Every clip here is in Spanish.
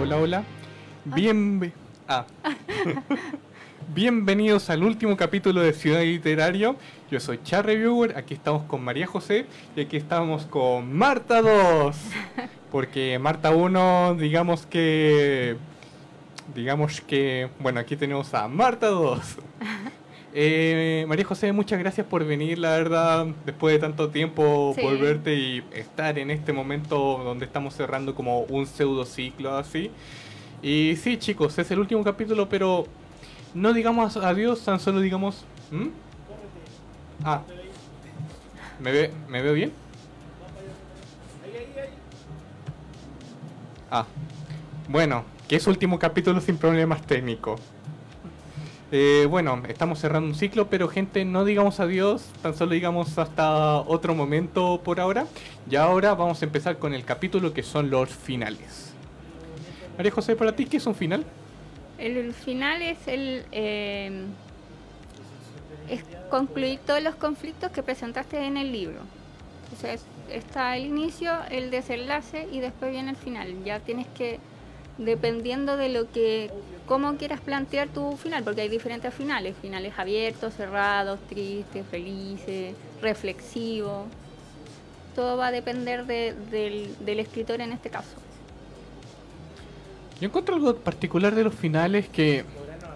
hola, hola. Bien... Ah. Bienvenidos al último capítulo de Ciudad Literario. Yo soy Char Reviewer, aquí estamos con María José y aquí estamos con Marta 2. Porque Marta 1, digamos que... Digamos que... Bueno, aquí tenemos a Marta 2. Eh, María José, muchas gracias por venir, la verdad, después de tanto tiempo, Sí. por verte y estar en este momento donde estamos cerrando como un pseudo ciclo así. Y sí, chicos, es el último capítulo, pero no digamos adiós, tan solo digamos... ¿Mm? Ah, ¿me, ve, ¿me veo bien? Ah, bueno, que es último capítulo sin problemas técnicos. Eh, bueno, estamos cerrando un ciclo, pero gente, no digamos adiós, tan solo digamos hasta otro momento por ahora. Y ahora vamos a empezar con el capítulo que son los finales. María José, para ti, ¿qué es un final? El, final es el eh, es concluir todos los conflictos que presentaste en el libro. Entonces está el inicio, el desenlace y después viene el final. Ya tienes que, dependiendo de lo que, cómo quieras plantear tu final, porque hay diferentes finales, finales abiertos, cerrados, tristes, felices, reflexivos. Todo va a depender de- del, del escritor en este caso. Yo encuentro algo particular de los finales que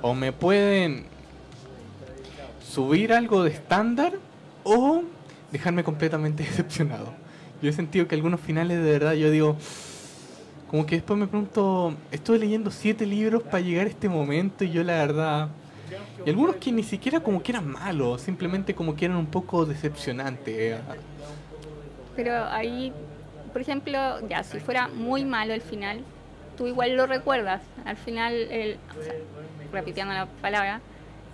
o me pueden subir algo de estándar o dejarme completamente decepcionado. Yo he sentido que algunos finales de verdad yo digo, como que después me pregunto, estuve leyendo siete libros para llegar a este momento y yo la verdad... Y algunos que ni siquiera como que eran malos, simplemente como que eran un poco decepcionantes. Pero ahí, por ejemplo, ya si fuera muy malo el final, tú igual lo recuerdas. Al final, el, o repitiendo la palabra,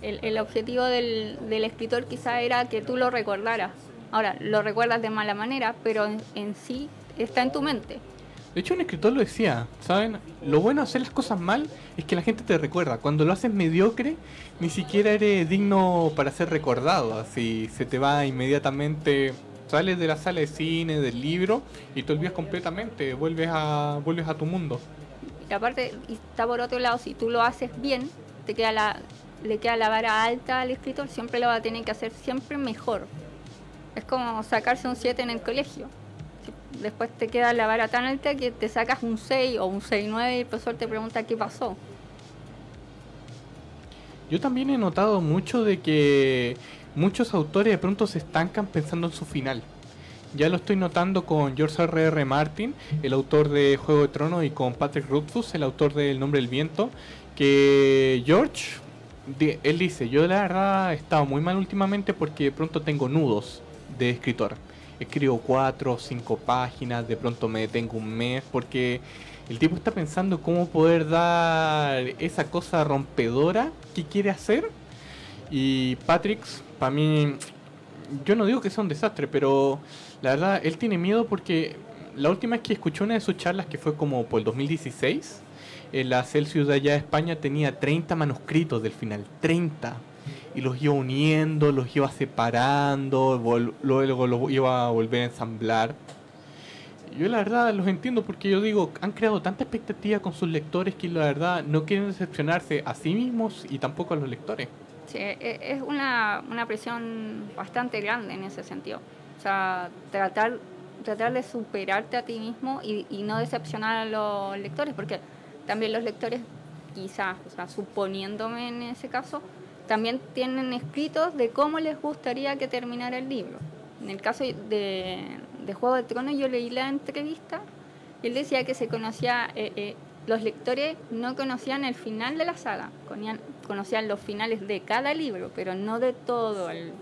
el, objetivo del, del escritor quizá era que tú lo recordaras. Ahora, lo recuerdas de mala manera, pero en, en sí está en tu mente. De hecho, un escritor lo decía, ¿saben? Lo bueno de hacer las cosas mal es que la gente te recuerda. Cuando lo haces mediocre, ni siquiera eres digno para ser recordado. Así se te va inmediatamente, sales de la sala de cine, del libro, y te olvidas completamente, vuelves a, vuelves a tu mundo. Y aparte, está por otro lado, si tú lo haces bien, te queda la, le queda la vara alta al escritor, siempre lo va a tener que hacer siempre mejor. Es como sacarse un 7 en el colegio. Después te queda la vara tan alta que te sacas un 6 o un 6-9 y el profesor te pregunta qué pasó. Yo también he notado mucho de que muchos autores de pronto se estancan pensando en su final. Ya lo estoy notando con George R. R. Martin, el autor de Juego de Tronos, y con Patrick Rothfuss, el autor de El Nombre del Viento, que George, él dice, yo la verdad he estado muy mal últimamente porque de pronto tengo nudos de escritor. Escribo cuatro o cinco páginas, de pronto me detengo un mes porque el tipo está pensando cómo poder dar esa cosa rompedora que quiere hacer. Y Patrick, para mí, yo no digo que sea un desastre, pero la verdad, él tiene miedo porque la última vez que escuché una de sus charlas, que fue como por el 2016, en la Celsius de allá de España tenía 30 manuscritos del final, 30. Y los iba uniendo, los iba separando, luego los iba a volver a ensamblar. Yo la verdad los entiendo porque yo digo, han creado tanta expectativa con sus lectores que la verdad no quieren decepcionarse a sí mismos y tampoco a los lectores. Sí, e- es una, una presión bastante grande en ese sentido. O sea, tratar, tratar de superarte a ti mismo y, y no decepcionar a los lectores, porque también los lectores, quizás, o sea, suponiéndome en ese caso, también tienen escritos de cómo les gustaría que terminara el libro. En el caso de, Juego de Tronos yo leí la entrevista y él decía que se conocía, eh, eh, los lectores no conocían el final de la saga, conocían, los finales de cada libro, pero no de todo el,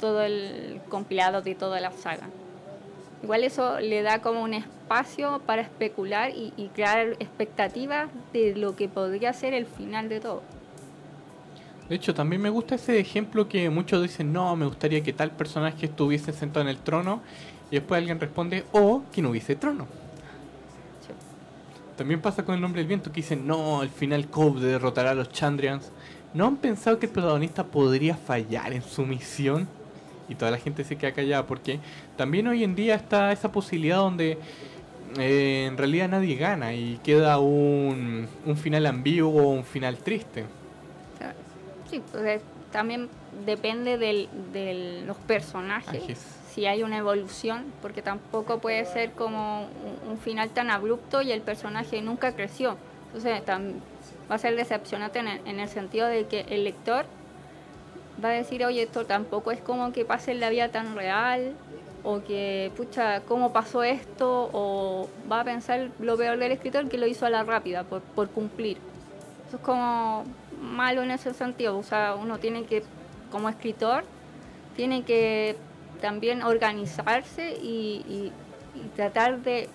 todo el compilado de toda la saga. Igual eso le da como un espacio para especular y crear expectativas de lo que podría ser el final de todo. De hecho, también me gusta ese ejemplo que muchos dicen, no, me gustaría que tal personaje estuviese sentado en el trono, y después alguien responde, o que no hubiese trono. Sí. También pasa con el nombre del viento, que dicen, no, al final Cobb derrotará a los Chandrians. ¿No han pensado que el protagonista podría fallar en su misión? Y toda la gente se queda callada, porque también hoy en día está esa posibilidad donde eh, en realidad nadie gana y queda un, un final ambiguo o un final triste. Sí, pues también depende de los personajes, si hay una evolución, porque tampoco puede ser como un, final tan abrupto y el personaje nunca creció. Entonces va a ser decepcionante en en el sentido de que el lector va a decir, oye, esto tampoco es como que pase en la vida tan real, o que, pucha, ¿cómo pasó esto? O va a pensar lo peor del escritor que lo hizo a la rápida, por, por cumplir. Eso es como malo en ese sentido, o sea, uno tiene que, como escritor, tiene que también organizarse y, y tratar de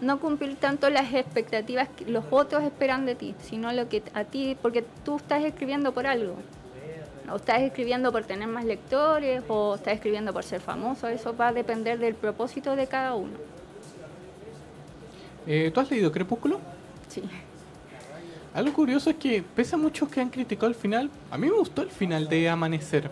no cumplir tanto las expectativas que los otros esperan de ti, sino lo que a ti, porque tú estás escribiendo por algo o estás escribiendo por tener más lectores o estás escribiendo por ser famoso, eso va a depender del propósito de cada uno. Eh, ¿Tú has leído Crepúsculo? Sí. Algo curioso es que, pese a muchos que han criticado el final, a mí me gustó el final de Amanecer.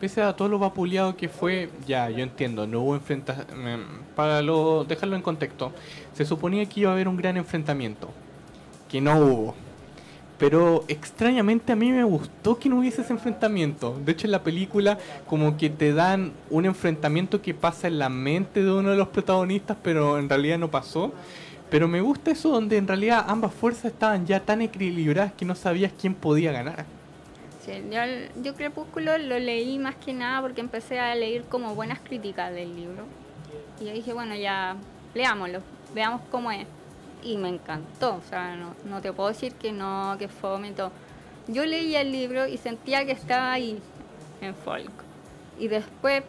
Pese a todo lo vapuleado que fue, ya, yo entiendo, no hubo enfrentamiento. Mm, para lo, dejarlo en contexto, se suponía que iba a haber un gran enfrentamiento, que no hubo pero extrañamente a mí me gustó que no hubiese ese enfrentamiento. De hecho, en la película como que te dan un enfrentamiento que pasa en la mente de uno de los protagonistas, pero en realidad no pasó. Pero me gusta eso donde en realidad ambas fuerzas estaban ya tan equilibradas que no sabías quién podía ganar. Sí, yo, Crepúsculo lo leí más que nada porque empecé a leer como buenas críticas del libro. Y yo dije, bueno, ya leámoslo, veamos cómo es y me encantó. O sea, no, no te puedo decir que no, que fome todo. Yo leía el libro y sentía que estaba ahí, en folk. Y después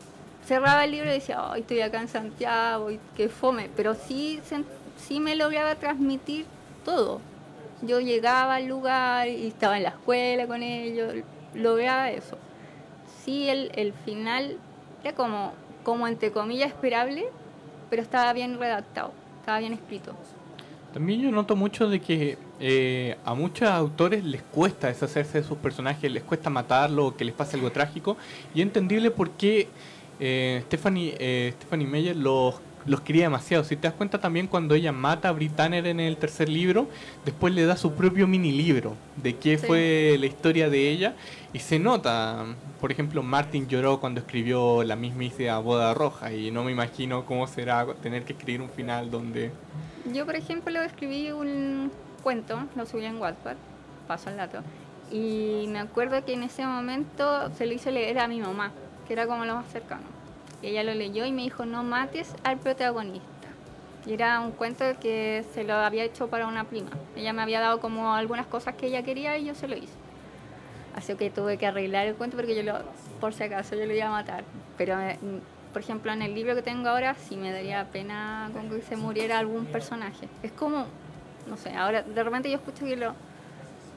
cerraba el libro y decía, ay, estoy acá en Santiago, y qué fome. Pero sí, sí me lograba transmitir todo. Yo llegaba al lugar y estaba en la escuela con ellos, lograba eso. Sí, el, el final era como, como entre comillas esperable, pero estaba bien redactado, estaba bien escrito. También yo noto mucho de que eh, a muchos autores les cuesta deshacerse de sus personajes, les cuesta matarlo o que les pase algo trágico. Y es entendible por qué eh, Stephanie, eh, Stephanie Meyer los, los quería demasiado. Si te das cuenta también cuando ella mata a Britanner en el tercer libro, después le da su propio mini libro de qué fue la historia de ella. Y se nota, por ejemplo, Martin lloró cuando escribió la mismísima Boda Roja y no me imagino cómo será tener que escribir un final donde... Yo, por ejemplo, escribí un cuento, lo subí en Wattpad, paso al dato, y me acuerdo que en ese momento se lo hice leer a mi mamá, que era como lo más cercano. Y ella lo leyó y me dijo, no mates al protagonista. Y era un cuento que se lo había hecho para una prima. Ella me había dado como algunas cosas que ella quería y yo se lo hice. Así que tuve que arreglar el cuento porque yo lo, por si acaso, yo lo iba a matar. Pero eh, por ejemplo, en el libro que tengo ahora sí me daría pena con que se muriera algún personaje. Es como, no sé, ahora de repente yo escucho que lo,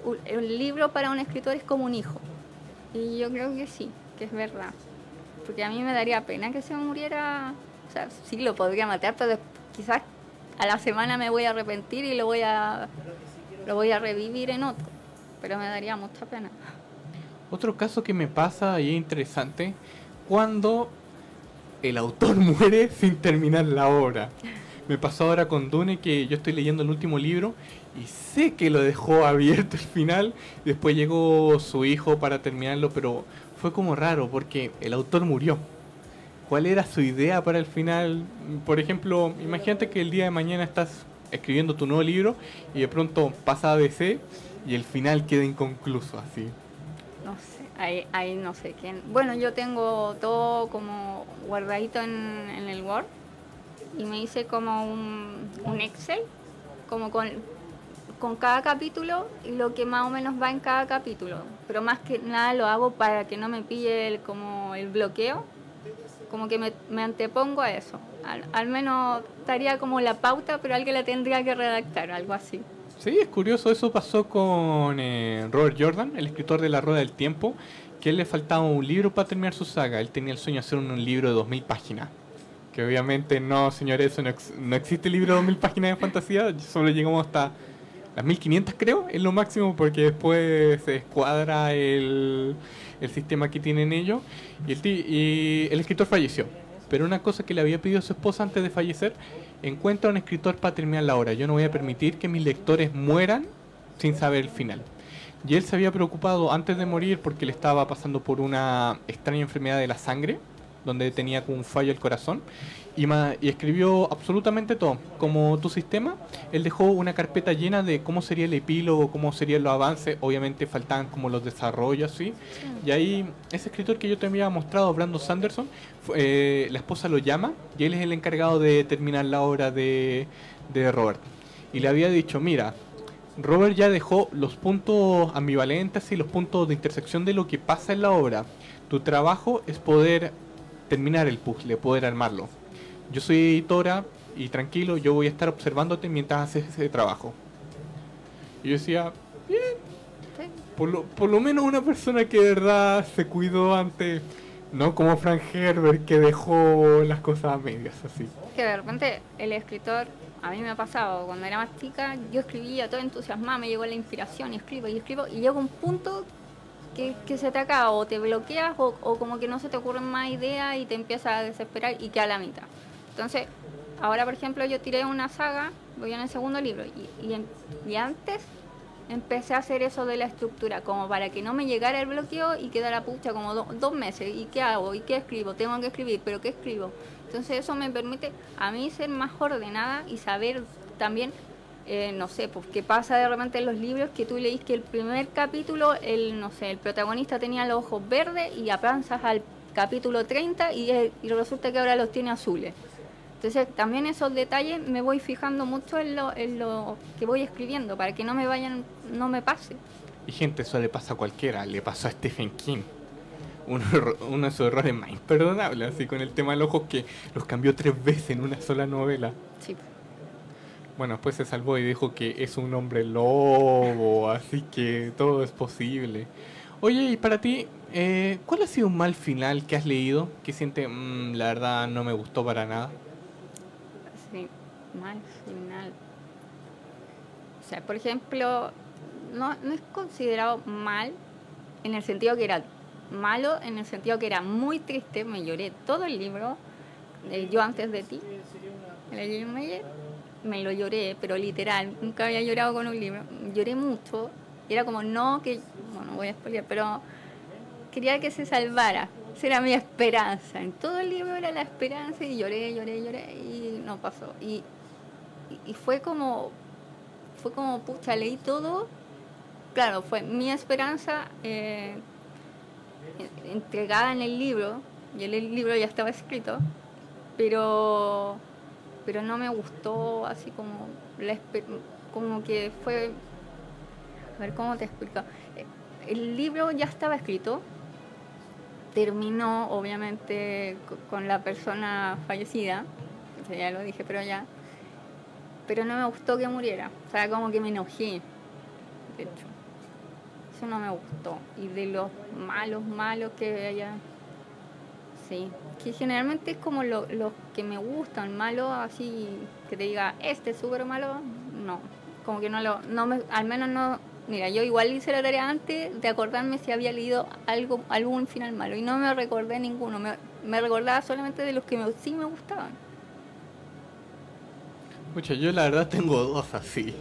un, libro para un escritor es como un hijo. Y yo creo que sí, que es verdad. Porque a mí me daría pena que se muriera, o sea, sí lo podría matar, pero quizás a la semana me voy a arrepentir y lo voy a, lo voy a revivir en otro. Pero me daría mucha pena. Otro caso que me pasa y es interesante, cuando el autor muere sin terminar la obra. Me pasó ahora con Dune que yo estoy leyendo el último libro y sé que lo dejó abierto el final. Después llegó su hijo para terminarlo, pero fue como raro porque el autor murió. ¿Cuál era su idea para el final? Por ejemplo, imagínate que el día de mañana estás escribiendo tu nuevo libro y de pronto pasa a DC y el final queda inconcluso así. Ahí, no sé quién. Bueno, yo tengo todo como guardadito en, el Word y me hice como un, Excel, como con, con cada capítulo y lo que más o menos va en cada capítulo. Pero más que nada lo hago para que no me pille el, como el bloqueo, como que me, antepongo a eso. Al, al menos estaría como la pauta, pero alguien la tendría que redactar, algo así. Sí, es curioso, eso pasó con eh, Robert Jordan, el escritor de La Rueda del Tiempo, que él le faltaba un libro para terminar su saga. Él tenía el sueño de hacer un, libro de 2000 páginas. Que obviamente no, señores, no, no existe libro de 2000 páginas de fantasía, solo llegamos hasta las 1500 creo, es lo máximo porque después se escuadra el, el sistema que tienen ellos y el, y el escritor falleció. Pero una cosa que le había pedido su esposa antes de fallecer, encuentra un escritor para terminar la obra. Yo no voy a permitir que mis lectores mueran sin saber el final. Y él se había preocupado antes de morir porque le estaba pasando por una extraña enfermedad de la sangre, donde tenía como un fallo el corazón, y, y escribió absolutamente todo. Como tu sistema, él dejó una carpeta llena de cómo sería el epílogo, cómo serían los avances, obviamente faltaban como los desarrollos, ¿sí? Y ahí, ese escritor que yo te había mostrado, Brandon Sanderson, eh, la esposa lo llama y él es el encargado de terminar la obra de, de Robert. Y le había dicho, mira, Robert ya dejó los puntos ambivalentes y los puntos de intersección de lo que pasa en la obra. Tu trabajo es poder terminar el puzzle, poder armarlo. Yo soy editora y tranquilo, yo voy a estar observándote mientras haces ese trabajo. Y yo decía, bien. Por lo, por lo menos una persona que de verdad se cuidó antes, no como Frank Herbert que dejó las cosas a medias así. Que de repente el escritor a mí me ha pasado, cuando era más chica, yo escribía todo entusiasmada, me llegó la inspiración y escribo y escribo, y llega un punto que, se te acaba, o te bloqueas, o, como que no se te ocurren más ideas y te empiezas a desesperar y queda a la mitad. Entonces, ahora por ejemplo, yo tiré una saga, voy en el segundo libro, y, y, antes empecé a hacer eso de la estructura, como para que no me llegara el bloqueo y quedara pucha como dos meses. ¿Y qué hago? ¿Y qué escribo? Tengo que escribir, pero ¿qué escribo? Entonces eso me permite a mí ser más ordenada y saber también, eh, no sé, pues qué pasa de repente en los libros que tú leís que el primer capítulo, el, no sé, el protagonista tenía los ojos verdes y avanzas al capítulo 30 y, y resulta que ahora los tiene azules. Entonces también esos detalles me voy fijando mucho en lo, en lo que voy escribiendo para que no me vayan, no me pase. Y gente, eso le pasa a cualquiera, le pasó a Stephen King uno, de sus errores más imperdonables, así con el tema de los ojos que los cambió tres veces en una sola novela. Sí. Bueno, después se salvó y dijo que es un hombre lobo, así que todo es posible. Oye, y para ti, eh, ¿cuál ha sido un mal final que has leído que siente, mm, la verdad, no me gustó para nada? Mal final. O sea, por ejemplo, no, no es considerado mal en el sentido que era malo en el sentido que era muy triste, me lloré todo el libro, Yo antes de ti, me lo lloré, pero literal, nunca había llorado con un libro, lloré mucho, era como no que, bueno, voy a spoiler, pero quería que se salvara, esa era mi esperanza, en todo el libro era la esperanza y lloré, lloré, lloré y no pasó. Y, y fue como, fue como, pucha, leí todo, claro, fue mi esperanza. Eh, entregada en el libro, y el libro ya estaba escrito, pero, pero no me gustó así como, como que fue, a ver cómo te explico, el libro ya estaba escrito, terminó obviamente con la persona fallecida, ya lo dije, pero ya, pero no me gustó que muriera, o sea, como que me enojé, de hecho no me gustó. Y de los malos, malos que haya. Sí, que generalmente es como los que me gustan, malo así, que te diga, este es súper malo, no. Como que no lo. No me, al menos no. Mira, yo igual hice la tarea antes de acordarme si había leído algo algún final malo y no me recordé ninguno. Me, me recordaba solamente de los que sí me gustaban. Mucha, yo la verdad tengo dos así.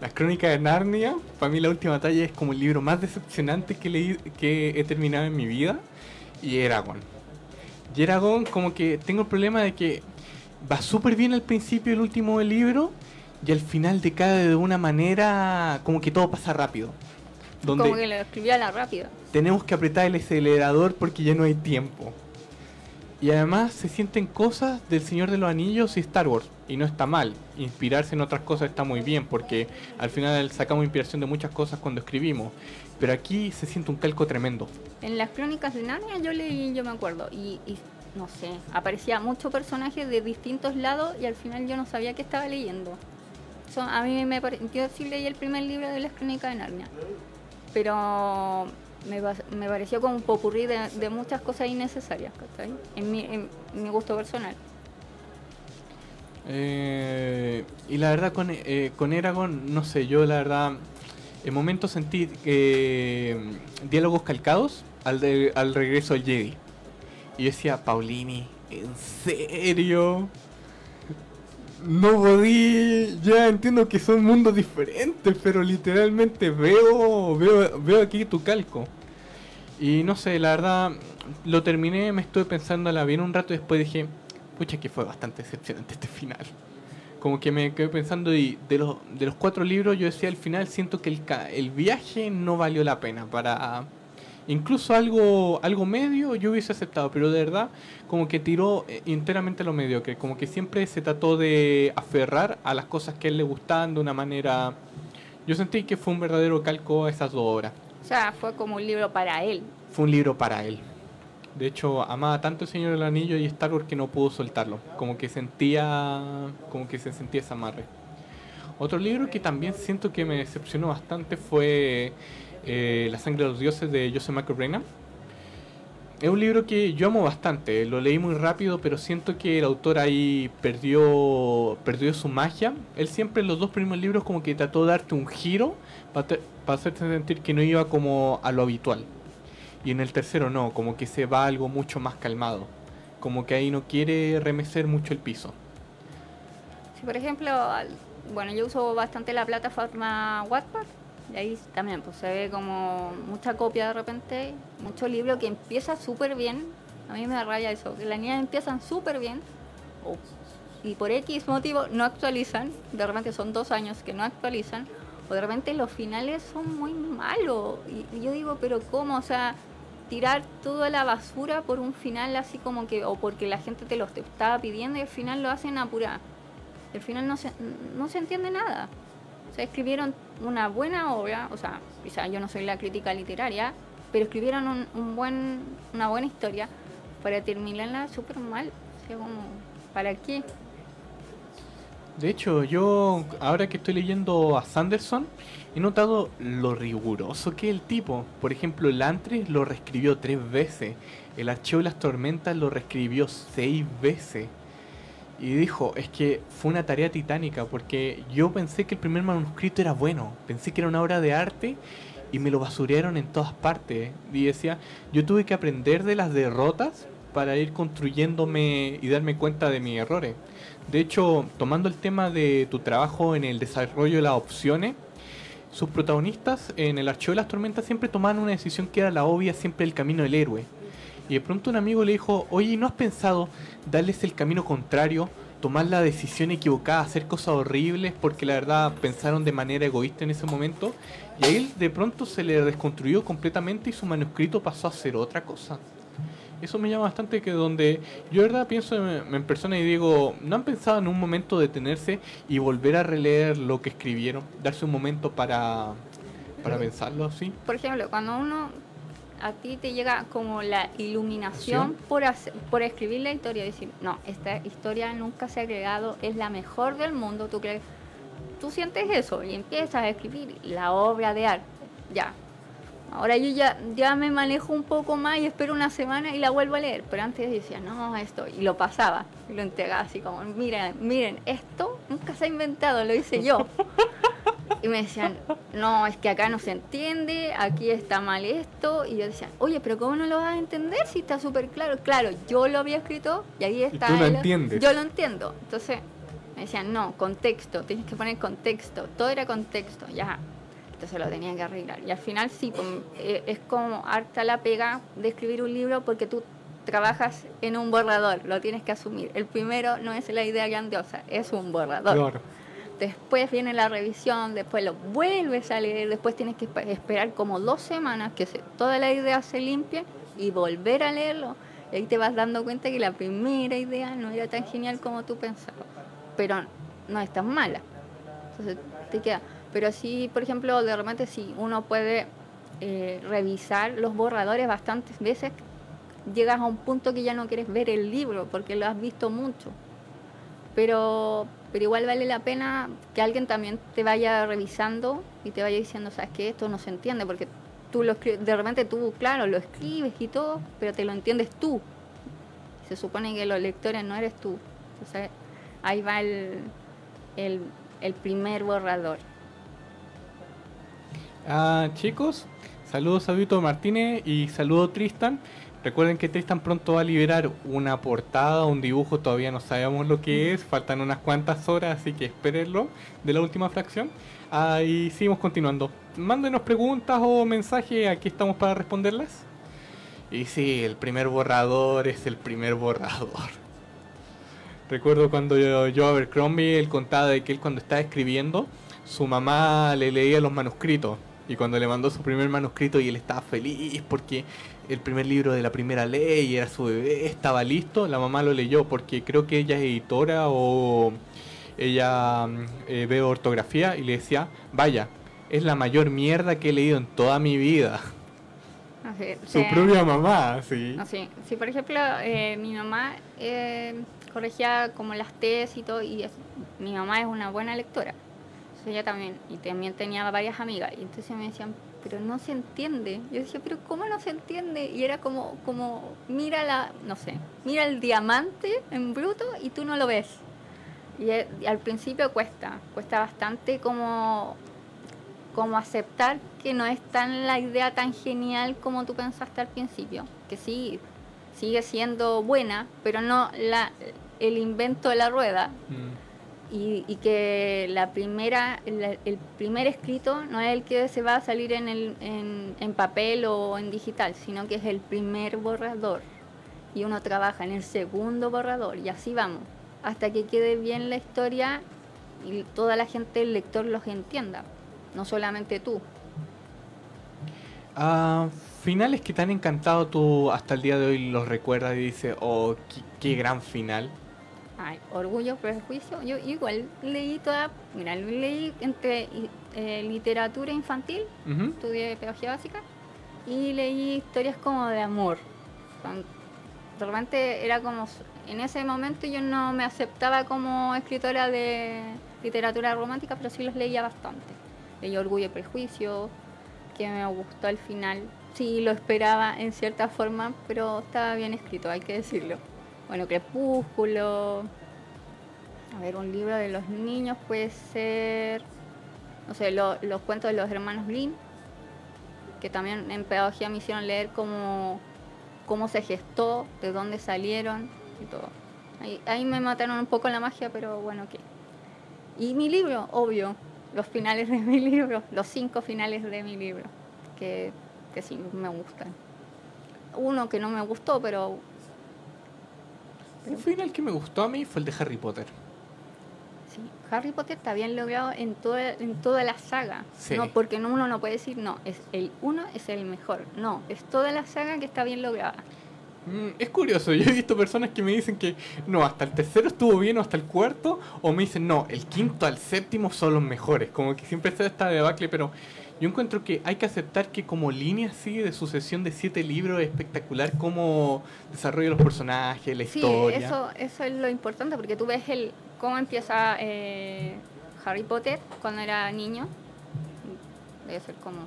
Las crónicas de Narnia, para mí la última talla es como el libro más decepcionante que, leí, que he terminado en mi vida. Y Eragon. Y Eragon como que tengo el problema de que va súper bien al principio del último libro y al final decae de una manera como que todo pasa rápido. Donde como que lo escribía a la rápida. Tenemos que apretar el acelerador porque ya no hay tiempo. Y además se sienten cosas del Señor de los Anillos y Star Wars. Y no está mal. Inspirarse en otras cosas está muy bien porque al final sacamos inspiración de muchas cosas cuando escribimos. Pero aquí se siente un calco tremendo. En las crónicas de Narnia yo leí, yo me acuerdo. Y, no sé, aparecía muchos personajes de distintos lados y al final yo no sabía qué estaba leyendo. a mí me pareció, yo leí el primer libro de las crónicas de Narnia. Pero me, me pareció como un popurrí de, de muchas cosas innecesarias, En mi, en mi gusto personal. Eh, y la verdad con, eh, con Eragon, no sé, yo la verdad, en momentos sentí eh, diálogos calcados al, al regreso al Jedi. Y yo decía, Paulini, ¿en serio? No podí, ya entiendo que son mundos diferentes, pero literalmente veo, veo, veo aquí tu calco. Y no sé, la verdad, lo terminé, me estuve pensando la bien un rato y después dije, pucha que fue bastante decepcionante este final. Como que me quedé pensando y de los, de los cuatro libros yo decía al final siento que el, el viaje no valió la pena para Incluso algo, algo medio yo hubiese aceptado, pero de verdad como que tiró eh, enteramente lo mediocre, como que siempre se trató de aferrar a las cosas que a él le gustaban de una manera... Yo sentí que fue un verdadero calco a esas dos obras. O sea, fue como un libro para él. Fue un libro para él. De hecho, amaba tanto el Señor del Anillo y Star Wars que no pudo soltarlo. Como que sentía, como que se sentía esa amarre. Otro libro que también siento que me decepcionó bastante fue eh, La sangre de los dioses de Joseph Michael Es un libro que yo amo bastante, lo leí muy rápido, pero siento que el autor ahí perdió, perdió su magia. Él siempre en los dos primeros libros como que trató de darte un giro para, hacerte sentir que no iba como a lo habitual. Y en el tercero no, como que se va algo mucho más calmado. Como que ahí no quiere remecer mucho el piso. Si por ejemplo, bueno, yo uso bastante la plataforma Wattpad ahí también pues se ve como mucha copia de repente, mucho libro que empieza súper bien. A mí me raya eso, que las niñas empiezan súper bien y por X motivo no actualizan. De repente son dos años que no actualizan. O de repente los finales son muy malos. Y, yo digo, pero ¿cómo? O sea, tirar toda la basura por un final así como que, o porque la gente te lo estaba pidiendo y al final lo hacen apurar. Al final no se, no se entiende nada. Sea, escribieron una buena obra, o sea, quizá yo no soy la crítica literaria, pero escribieron un, buen, una buena historia para terminarla súper mal. O sea, como, ¿para qué? De hecho, yo ahora que estoy leyendo a Sanderson, he notado lo riguroso que es el tipo. Por ejemplo, el Antris lo reescribió tres veces. El Archivo de las Tormentas lo reescribió seis veces. Y dijo, es que fue una tarea titánica porque yo pensé que el primer manuscrito era bueno, pensé que era una obra de arte y me lo basurearon en todas partes. Y decía, yo tuve que aprender de las derrotas para ir construyéndome y darme cuenta de mis errores. De hecho, tomando el tema de tu trabajo en el desarrollo de las opciones, sus protagonistas en el Archivo de las Tormentas siempre tomaban una decisión que era la obvia, siempre el camino del héroe. Y de pronto un amigo le dijo, oye, ¿no has pensado darles el camino contrario? tomar la decisión equivocada, hacer cosas horribles porque la verdad pensaron de manera egoísta en ese momento y a él de pronto se le desconstruyó completamente y su manuscrito pasó a ser otra cosa. Eso me llama bastante que donde yo de verdad pienso en, en persona y digo, ¿no han pensado en un momento detenerse y volver a releer lo que escribieron? Darse un momento para, para pensarlo, ¿sí? Por ejemplo, cuando uno a ti te llega como la iluminación por, por escribir la historia y decir, no, esta historia nunca se ha creado, es la mejor del mundo, tú crees, tú sientes eso y empiezas a escribir la obra de arte, ya. Ahora yo ya, ya me manejo un poco más y espero una semana y la vuelvo a leer, pero antes decía, no, esto, y lo pasaba, y lo entregaba así como, miren, miren, esto nunca se ha inventado, lo hice yo. Y me decían, no, es que acá no se entiende, aquí está mal esto. Y yo decía, oye, pero ¿cómo no lo vas a entender si está súper claro? Claro, yo lo había escrito y ahí está. ¿Y tú lo entiendes? Yo lo entiendo. Entonces me decían, no, contexto, tienes que poner contexto. Todo era contexto, ya. Entonces lo tenía que arreglar. Y al final sí, pues, eh, es como harta la pega de escribir un libro porque tú trabajas en un borrador, lo tienes que asumir. El primero no es la idea grandiosa, es un borrador. Claro después viene la revisión, después lo vuelves a leer, después tienes que esperar como dos semanas que se, toda la idea se limpie y volver a leerlo. Y ahí te vas dando cuenta que la primera idea no era tan genial como tú pensabas, pero no es tan mala. Entonces te queda. Pero sí, por ejemplo, de repente si uno puede eh, revisar los borradores bastantes veces, llegas a un punto que ya no quieres ver el libro porque lo has visto mucho. Pero pero igual vale la pena que alguien también te vaya revisando y te vaya diciendo, sabes que esto no se entiende, porque tú lo de repente tú, claro, lo escribes y todo, pero te lo entiendes tú. Se supone que los lectores no eres tú. Entonces ahí va el, el, primer borrador. Ah, chicos, saludos a Vito Martínez y saludos Tristan. Recuerden que Tristan pronto va a liberar una portada, un dibujo, todavía no sabemos lo que es, faltan unas cuantas horas, así que espérenlo de la última fracción. Ahí seguimos continuando. Mándenos preguntas o mensajes, aquí estamos para responderlas. Y sí, el primer borrador es el primer borrador. Recuerdo cuando yo, yo Abercrombie, él contaba de que él cuando estaba escribiendo, su mamá le leía los manuscritos. Y cuando le mandó su primer manuscrito y él estaba feliz porque el primer libro de la primera ley era su bebé, estaba listo, la mamá lo leyó porque creo que ella es editora o ella mm, eh, ve ortografía y le decía, vaya, es la mayor mierda que he leído en toda mi vida. Su propia mamá, sí. Así, sí, por ejemplo, eh, mi mamá eh, corregía como las tesis y todo, y mi mamá es una buena lectora. Ella también, y también tenía varias amigas, y entonces me decían, pero no se entiende. Yo decía, pero ¿cómo no se entiende? Y era como, como mira la, no sé, mira el diamante en bruto y tú no lo ves. Y, eh, al principio cuesta, cuesta bastante como como aceptar que no es tan la idea tan genial como tú pensaste al principio, que sí, sigue siendo buena, pero no la, el invento de la rueda. Mm. Y, que la primera, el primer escrito no es el que se va a salir en, el, en, en papel o en digital, sino que es el primer borrador. Y uno trabaja en el segundo borrador y así vamos, hasta que quede bien la historia y toda la gente, el lector, los entienda no solamente tú. Ah, finales que te han encantado, tú hasta el día de hoy los recuerdas y dices, oh, qué, gran final. Ay, orgullo, prejuicio. Yo igual leí toda, mira, leí entre eh, literatura infantil, estudié pedagogía básica, y leí historias como de amor. Realmente era como, en ese momento yo no me aceptaba como escritora de literatura romántica, pero sí los leía bastante leí Orgullo y Prejuicio, que me gustó al final. Sí, lo esperaba en cierta forma, pero estaba bien escrito, hay que decirlo. Bueno, Crepúsculo. A ver, un libro de los niños puede ser. No sé, los cuentos de los hermanos Grimm, que también en pedagogía me hicieron leer cómo, cómo se gestó, de dónde salieron y todo. Ahí, me mataron un poco la magia, pero bueno, ¿qué? Y mi libro, obvio, los finales de mi libro, los cinco finales de mi libro, que, que sí me gustan. Uno que no me gustó, pero... Un final que me gustó a mí fue el de Harry Potter. Sí, Harry Potter está bien logrado en toda, en toda la saga. No, porque uno no puede decir, no, es el uno es el mejor. No, es toda la saga que está bien lograda. Mm, es curioso, yo he visto personas que me dicen que no, hasta el tercero estuvo bien o hasta el cuarto, o me dicen no, el quinto al séptimo son los mejores, como que siempre está esta debacle, pero yo encuentro que hay que aceptar que como línea así de sucesión de siete libros es espectacular cómo desarrolla los personajes, la sí, historia. Eso, eso es lo importante, porque tú ves el cómo empieza eh, Harry Potter cuando era niño, debe ser como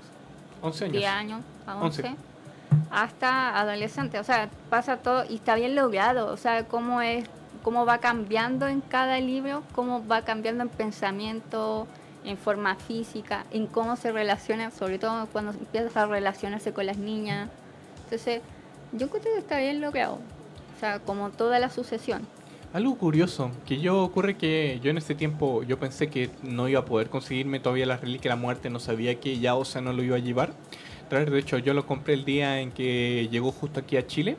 11 años. 10 años a 11 hasta adolescente. O sea, pasa todo y está bien logrado. O sea, cómo es, cómo va cambiando en cada libro, cómo va cambiando en pensamiento, en forma física, en cómo se relaciona, sobre todo cuando empiezas a relacionarse con las niñas. Entonces, yo creo que está bien logrado. O sea, como toda la sucesión. Algo curioso, que yo ocurre que yo en ese tiempo yo pensé que no iba a poder conseguirme todavía la reliquia de la muerte, no sabía que ya Osa no lo iba a llevar. De hecho, yo lo compré el día en que llegó justo aquí a Chile.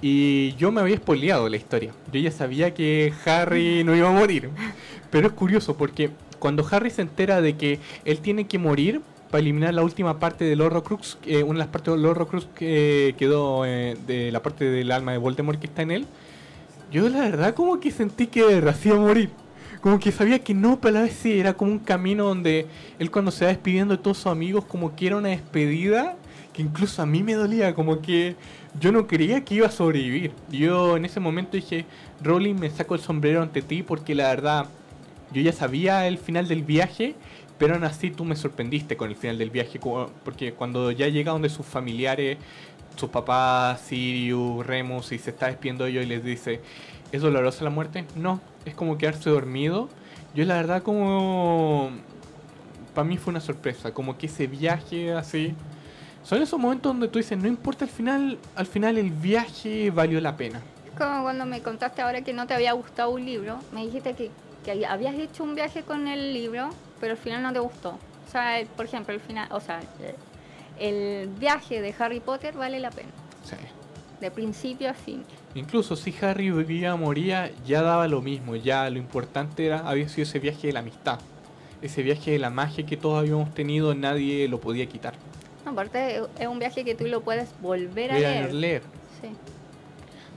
Y yo me había spoileado la historia. Yo ya sabía que Harry no iba a morir. Pero es curioso porque cuando Harry se entera de que él tiene que morir para eliminar la última parte del Horrocrux, eh, una de las partes del Horrocrux que quedó eh, de la parte del alma de Voldemort que está en él, yo la verdad como que sentí que iba a morir como que sabía que no, pero a la vez sí, era como un camino donde él cuando se va despidiendo de todos sus amigos, como que era una despedida que incluso a mí me dolía, como que yo no creía que iba a sobrevivir. Yo en ese momento dije, Rowling, me saco el sombrero ante ti porque la verdad, yo ya sabía el final del viaje, pero aún así tú me sorprendiste con el final del viaje, porque cuando ya llega donde sus familiares, sus papás, Sirius, Remus, y se está despidiendo de ellos y les dice, ¿Es dolorosa la muerte? No, es como quedarse dormido. Yo la verdad como... Para mí fue una sorpresa, como que ese viaje así Son esos momentos donde tú dices, no importa el final, al final el viaje valió la pena. Como cuando me contaste ahora que no te había gustado un libro, me dijiste que, que habías hecho un viaje con el libro, pero al final no te gustó. O sea, por ejemplo, el final, o sea, el viaje de Harry Potter vale la pena. Sí. De principio a fin. Incluso si Harry vivía o moría, ya daba lo mismo. Ya lo importante era había sido ese viaje de la amistad. Ese viaje de la magia que todos habíamos tenido, nadie lo podía quitar. aparte, es un viaje que tú lo puedes volver a leer. leer. Sí.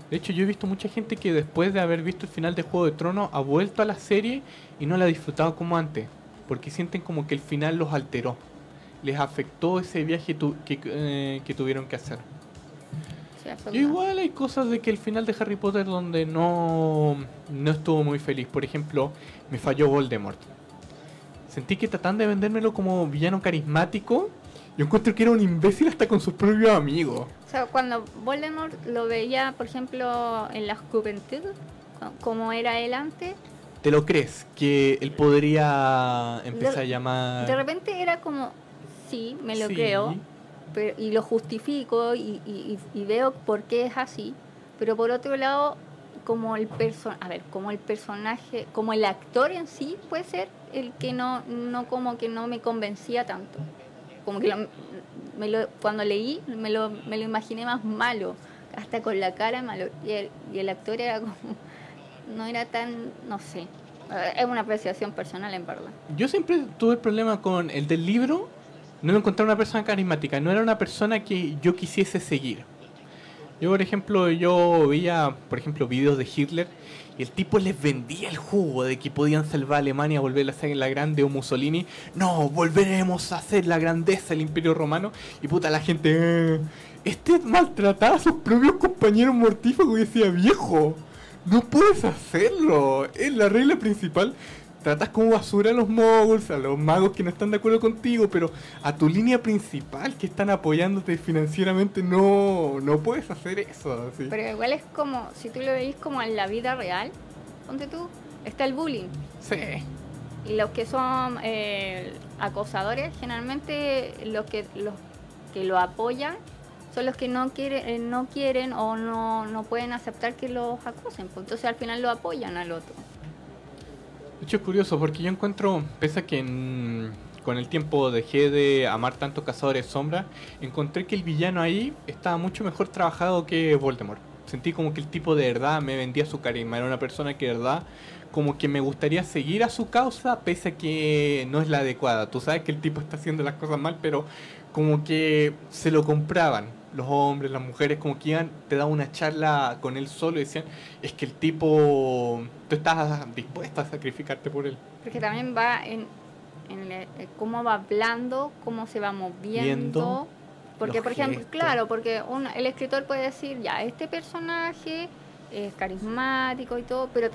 De hecho, yo he visto mucha gente que después de haber visto el final de Juego de Tronos ha vuelto a la serie y no la ha disfrutado como antes. Porque sienten como que el final los alteró. Les afectó ese viaje que, eh, que tuvieron que hacer igual hay cosas de que el final de Harry Potter donde no, no estuvo muy feliz. Por ejemplo, me falló Voldemort. Sentí que tratan de vendérmelo como villano carismático. Yo encuentro que era un imbécil hasta con sus propios amigos. O sea, cuando Voldemort lo veía, por ejemplo, en la juventud, como era él antes. ¿Te lo crees? Que él podría empezar a llamar... De repente era como, sí, me lo creo y lo justifico y, veo por qué es así, pero por otro lado, como el a ver, como el personaje, como el actor en sí puede ser el que no, no como que no me convencía tanto. Como que me lo, cuando leí me lo, me lo imaginé más malo, hasta con la cara malo. Y el, y el actor era como, no era tan, no sé, es una apreciación personal en verdad. Yo siempre tuve el problema con el del libro no lo encontré una persona carismática, no era una persona que yo quisiese seguir. Yo, por ejemplo, yo veía, por ejemplo, videos de Hitler y el tipo les vendía el jugo de que podían salvar a Alemania, volver a ser la grande o Mussolini. No, volveremos a hacer la grandeza del Imperio Romano. Y puta, la gente, eh, este maltrataba a sus propios compañeros mortífagos y decía, viejo, no puedes hacerlo. Es la regla principal tratas como basura a los moguls, a los magos que no están de acuerdo contigo, pero a tu línea principal que están apoyándote financieramente no, no puedes hacer eso. Pero igual es como, si tú lo veis como en la vida real, ponte tú, está el bullying. Sí. Y los que son eh, acosadores, generalmente los que, los que lo apoyan son los que no quieren, eh, no quieren o no, no pueden aceptar que los acosen. Pues entonces al final lo apoyan al otro. De hecho, es curioso porque yo encuentro, pese a que con el tiempo dejé de amar tanto Cazadores Sombra, encontré que el villano ahí estaba mucho mejor trabajado que Voldemort. Sentí como que el tipo de verdad me vendía su carisma, era una persona que de verdad como que me gustaría seguir a su causa pese a que no es la adecuada. Tú sabes que el tipo está haciendo las cosas mal, pero como que se lo compraban los hombres, las mujeres, como que iban, te daban una charla con él solo y decían, es que el tipo, tú estás dispuesta a sacrificarte por él. Porque también va en, en cómo va hablando, cómo se va moviendo. porque, por ejemplo, claro, porque el escritor puede decir, ya, este personaje es carismático y todo, pero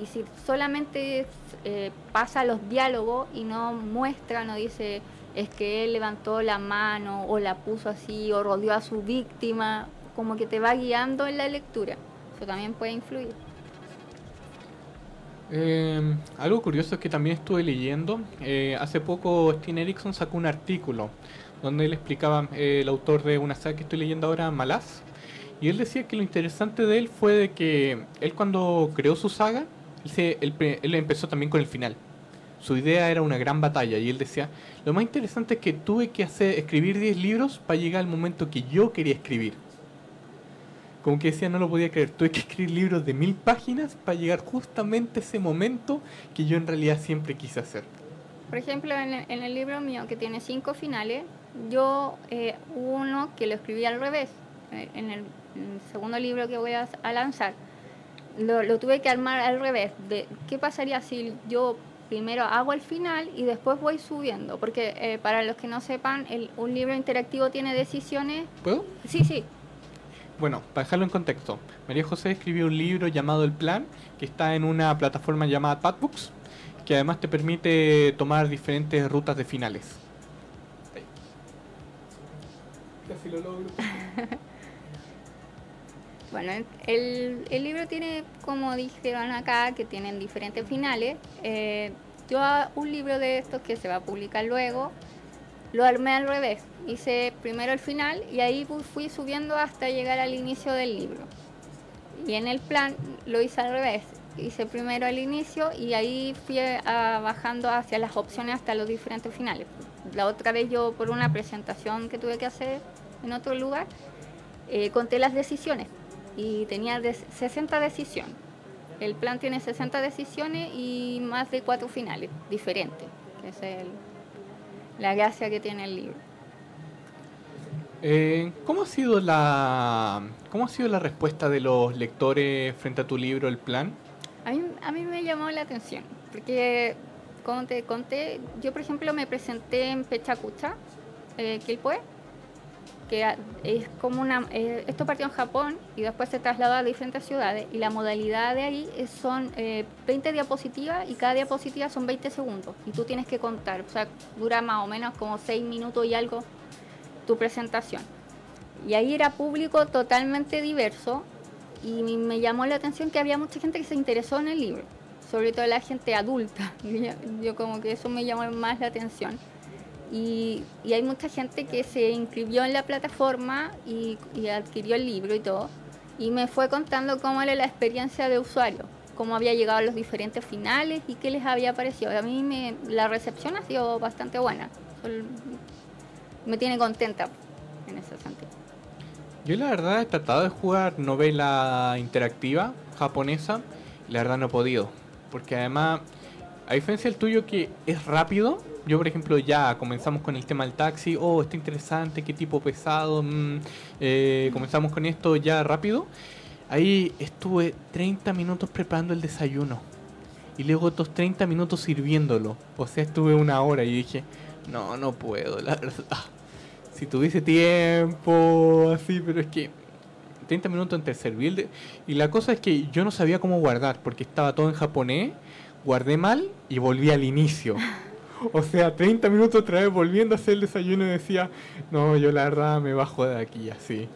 y si solamente eh, pasa los diálogos y no muestra, no dice es que él levantó la mano o la puso así o rodeó a su víctima, como que te va guiando en la lectura. Eso también puede influir. Em, algo curioso es que también estuve leyendo, eh, hace poco Steve Erickson sacó un artículo donde él explicaba, eh, el autor de una saga que estoy leyendo ahora, Malaz, y él decía que lo interesante de él fue de que él cuando creó su saga, él empezó también con el final. Su idea era una gran batalla y él decía, lo más interesante es que tuve que hacer, escribir 10 libros para llegar al momento que yo quería escribir. Como que decía, no lo podía creer, tuve que escribir libros de mil páginas para llegar justamente a ese momento que yo en realidad siempre quise hacer. Por ejemplo, en el, libro mío que tiene cinco finales, yo eh, uno que lo escribí al revés. Eh, en el, segundo libro que voy a, lanzar, lo, lo, tuve que armar al revés. De, ¿Qué pasaría si yo primero hago el final y después voy subiendo, porque eh, para los que no sepan, el, un libro interactivo tiene decisiones. ¿Puedo? Sí, sí. Bueno, para dejarlo en contexto, María José escribió un libro llamado El Plan, que está en una plataforma llamada Padbooks, que además te permite tomar diferentes rutas de finales. Casi lo logro. Bueno, el, libro tiene, como dijeron acá, que tienen diferentes finales. Eh, yo un libro de estos que se va a publicar luego, lo armé al revés. Hice primero el final y ahí fui subiendo hasta llegar al inicio del libro. Y en el plan lo hice al revés. Hice primero el inicio y ahí fui ah, bajando hacia las opciones hasta los diferentes finales. La otra vez yo por una presentación que tuve que hacer en otro lugar, eh, conté las decisiones y tenía 60 decisiones. El plan tiene 60 decisiones y más de cuatro finales diferentes, que es el, la gracia que tiene el libro. Eh, ¿Cómo ha sido la cómo ha sido la respuesta de los lectores frente a tu libro El Plan? A mí, a mí me llamó la atención, porque como te conté, yo por ejemplo me presenté en Pechacucha, eh, Quilpue, que es como una... Eh, esto partió en Japón y después se trasladó a diferentes ciudades y la modalidad de ahí son 20 diapositivas y cada diapositiva son 20 segundos y tú tienes que contar, o sea, dura más o menos como 6 minutos y algo tu presentación. Y ahí era público totalmente diverso y me llamó la atención que había mucha gente que se interesó en el libro, sobre todo la gente adulta. Yo como que eso me llamó más la atención. Y, hay mucha gente que se inscribió en la plataforma y, adquirió el libro y todo. Y me fue contando cómo era la experiencia de usuario, cómo había llegado a los diferentes finales y qué les había parecido. A mí me, la recepción ha sido bastante buena me tiene contenta en ese sentido. Yo la verdad he tratado de jugar novela interactiva japonesa y la verdad no he podido. Porque además, a diferencia del tuyo que es rápido, yo por ejemplo ya comenzamos con el tema del taxi, oh, está interesante, qué tipo pesado, mm, eh, comenzamos con esto ya rápido. Ahí estuve 30 minutos preparando el desayuno y luego otros 30 minutos sirviéndolo. O sea, estuve una hora y dije, no, no puedo, la verdad si tuviese tiempo, así, pero es que 30 minutos entre servir. Y la cosa es que yo no sabía cómo guardar, porque estaba todo en japonés, guardé mal y volví al inicio. O sea, 30 minutos otra vez volviendo a hacer el desayuno y decía, no, yo la verdad me bajo de aquí, así.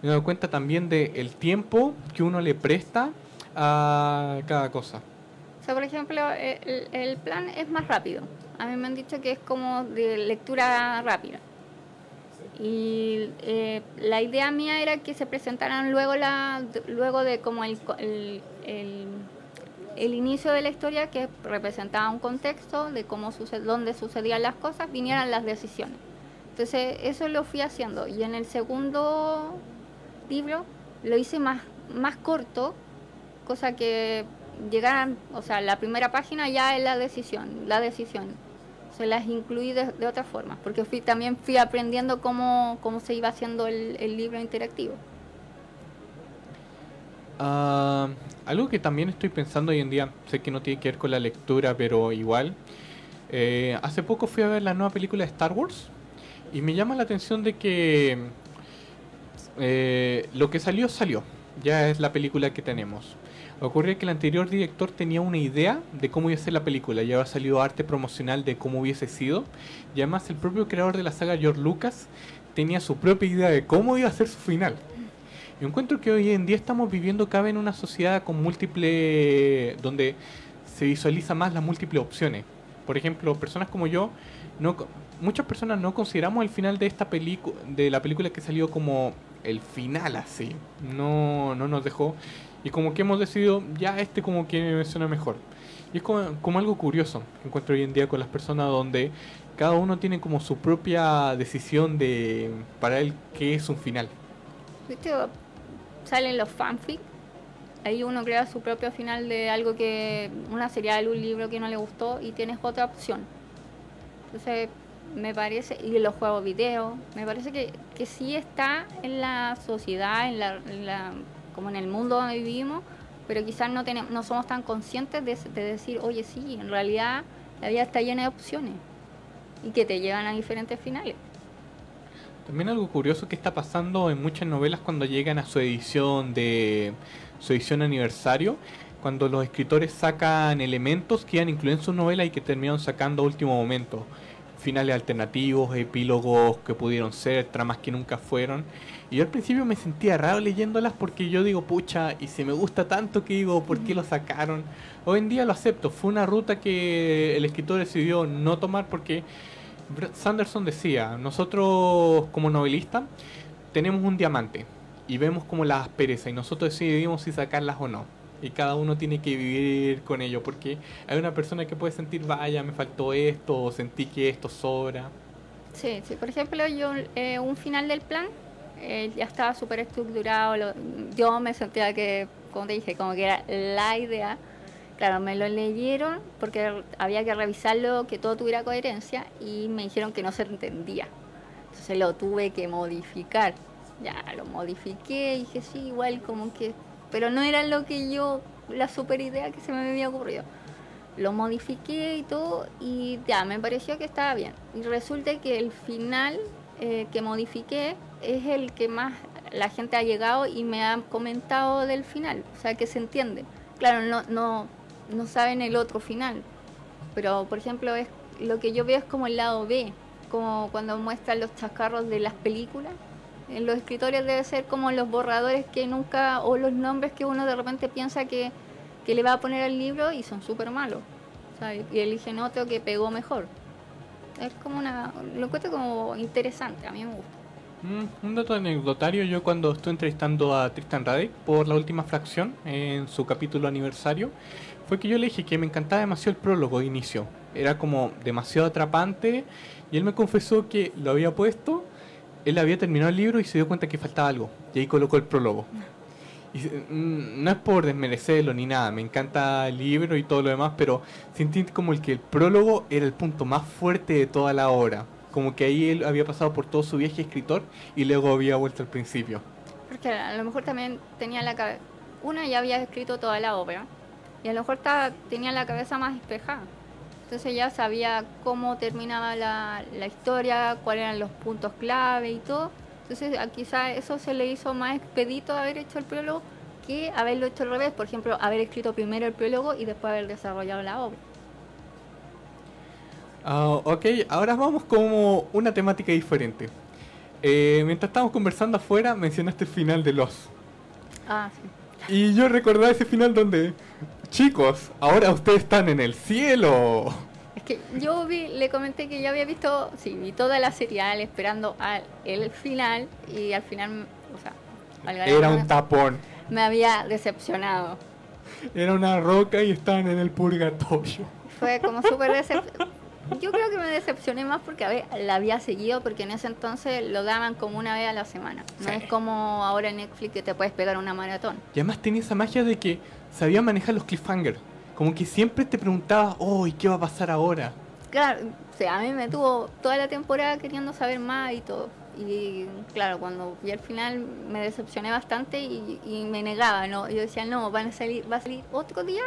Me he dado cuenta también del el tiempo que uno le presta a cada cosa. O sea, por ejemplo, el, el plan es más rápido. A mí me han dicho que es como de lectura rápida. Y eh, la idea mía era que se presentaran luego, la, luego de como el, el, el, inicio de la historia, que representaba un contexto de cómo dónde sucedían las cosas, vinieran las decisiones. Entonces eso lo fui haciendo. Y en el segundo libro lo hice más, más corto, cosa que llegaran, o sea, la primera página ya es la decisión, la decisión se las incluí de, otra forma, porque fui, también fui aprendiendo cómo, cómo se iba haciendo el, libro interactivo. Ah, algo que también estoy pensando hoy en día, sé que no tiene que ver con la lectura, pero igual, eh, hace poco fui a ver la nueva película de Star Wars y me llama la atención de que eh, lo que salió salió, ya es la película que tenemos. Ocurre que el anterior director tenía una idea de cómo iba a ser la película, ya había salido arte promocional de cómo hubiese sido, y además el propio creador de la saga, George Lucas, tenía su propia idea de cómo iba a ser su final. Yo encuentro que hoy en día estamos viviendo cabe en una sociedad con múltiples, donde se visualiza más las múltiples opciones. Por ejemplo, personas como yo, no, muchas personas no consideramos el final de esta película, de la película que salió como el final así. No, no nos dejó y como que hemos decidido, ya este como que me suena mejor. Y es como, algo curioso que encuentro hoy en día con las personas donde cada uno tiene como su propia decisión de para él qué es un final. Salen los fanfic. Ahí uno crea su propio final de algo que, una serial, un libro que no le gustó y tienes otra opción. Entonces, me parece, y los juegos video, me parece que, que sí está en la sociedad, en la como en el mundo donde vivimos, pero quizás no, tenemos, no somos tan conscientes de, decir, oye, sí, en realidad la vida está llena de opciones y que te llevan a diferentes finales. También algo curioso que está pasando en muchas novelas cuando llegan a su edición de su edición aniversario, cuando los escritores sacan elementos que iban incluido en su novela y que terminan sacando a último momento. Finales alternativos, epílogos que pudieron ser, tramas que nunca fueron. Y yo al principio me sentía raro leyéndolas porque yo digo, pucha, y si me gusta tanto que digo, ¿por qué lo sacaron? Hoy en día lo acepto, fue una ruta que el escritor decidió no tomar porque Sanderson decía, nosotros como novelistas tenemos un diamante y vemos como las asperezas y nosotros decidimos si sacarlas o no. Y cada uno tiene que vivir con ello porque hay una persona que puede sentir, vaya, me faltó esto, o sentí que esto sobra. Sí, sí. Por ejemplo, yo eh, un final del plan eh, ya estaba súper estructurado. Yo me sentía que, como te dije, como que era la idea. Claro, me lo leyeron porque había que revisarlo, que todo tuviera coherencia y me dijeron que no se entendía. Entonces lo tuve que modificar. Ya lo modifiqué dije, sí, igual como que... Pero no era lo que yo, la super idea que se me había ocurrido lo modifiqué y todo y ya me pareció que estaba bien. Y resulta que el final eh, que modifiqué es el que más la gente ha llegado y me ha comentado del final, o sea que se entiende. Claro, no, no, no saben el otro final, pero por ejemplo es lo que yo veo es como el lado B, como cuando muestran los chascarros de las películas. En los escritores debe ser como los borradores que nunca, o los nombres que uno de repente piensa que que le va a poner al libro y son súper malos. Y eligen otro que pegó mejor. Es como una. Lo encuentro como interesante, a mí me gusta. Mm, un dato anecdotario: yo cuando estuve entrevistando a Tristan Radek por la última fracción en su capítulo aniversario, fue que yo le dije que me encantaba demasiado el prólogo de inicio. Era como demasiado atrapante y él me confesó que lo había puesto, él había terminado el libro y se dio cuenta que faltaba algo. Y ahí colocó el prólogo. Y, mm, no es por desmerecerlo ni nada, me encanta el libro y todo lo demás, pero sentí como el que el prólogo era el punto más fuerte de toda la obra. Como que ahí él había pasado por todo su viaje escritor y luego había vuelto al principio. Porque a lo mejor también tenía la cabeza. Una ya había escrito toda la obra y a lo mejor estaba, tenía la cabeza más despejada. Entonces ya sabía cómo terminaba la, la historia, cuáles eran los puntos clave y todo entonces quizá eso se le hizo más expedito haber hecho el prólogo que haberlo hecho al revés, por ejemplo, haber escrito primero el prólogo y después haber desarrollado la obra. Ah, ok, ahora vamos como una temática diferente. Eh, mientras estábamos conversando afuera, mencionaste el final de Los. Ah, sí. Y yo recordaba ese final donde, chicos, ahora ustedes están en el cielo. Es que yo vi, le comenté que ya había visto, sí, vi toda la serial esperando al el final y al final, o sea, era un tapón. Me había decepcionado. Era una roca y estaban en el purgatorio. Fue como súper decepcionante. Yo creo que me decepcioné más porque a ver, la había seguido porque en ese entonces lo daban como una vez a la semana. No es como ahora en Netflix que te puedes pegar una maratón. Y además tenía esa magia de que sabía manejar los cliffhangers. Como que siempre te preguntabas, oh, ¿y qué va a pasar ahora? Claro, o sea, a mí me tuvo toda la temporada queriendo saber más y todo. Y claro, cuando vi al final me decepcioné bastante y, me negaba, ¿no? Yo decía, no, van a salir, va a salir otro día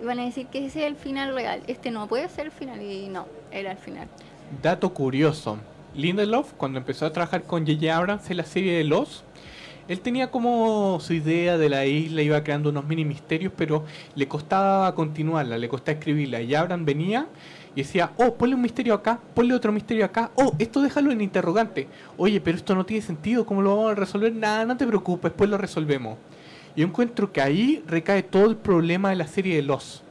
y van a decir que ese es el final real. Este no puede ser el final y no, era el final. Dato curioso. Lindelof, cuando empezó a trabajar con J.J. Abrams en la serie de Los, él tenía como su idea de la isla, iba creando unos mini misterios, pero le costaba continuarla, le costaba escribirla. Y Abraham venía y decía, oh, ponle un misterio acá, ponle otro misterio acá, oh, esto déjalo en interrogante. Oye, pero esto no tiene sentido, ¿cómo lo vamos a resolver? Nada, no te preocupes, después lo resolvemos. Y yo encuentro que ahí recae todo el problema de la serie de Los,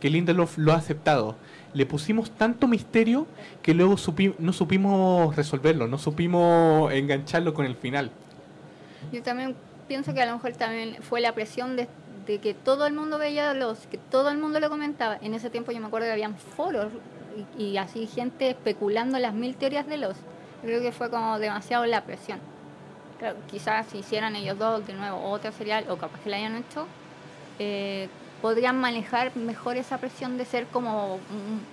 que Lindelof lo ha aceptado. Le pusimos tanto misterio que luego no supimos resolverlo, no supimos engancharlo con el final. Yo también pienso que a lo mejor también fue la presión de, que todo el mundo veía los, que todo el mundo lo comentaba. En ese tiempo yo me acuerdo que habían foros y, así gente especulando las mil teorías de los. Creo que fue como demasiado la presión. quizás si hicieran ellos dos de nuevo otro serial o capaz que la hayan hecho, eh, podrían manejar mejor esa presión de ser como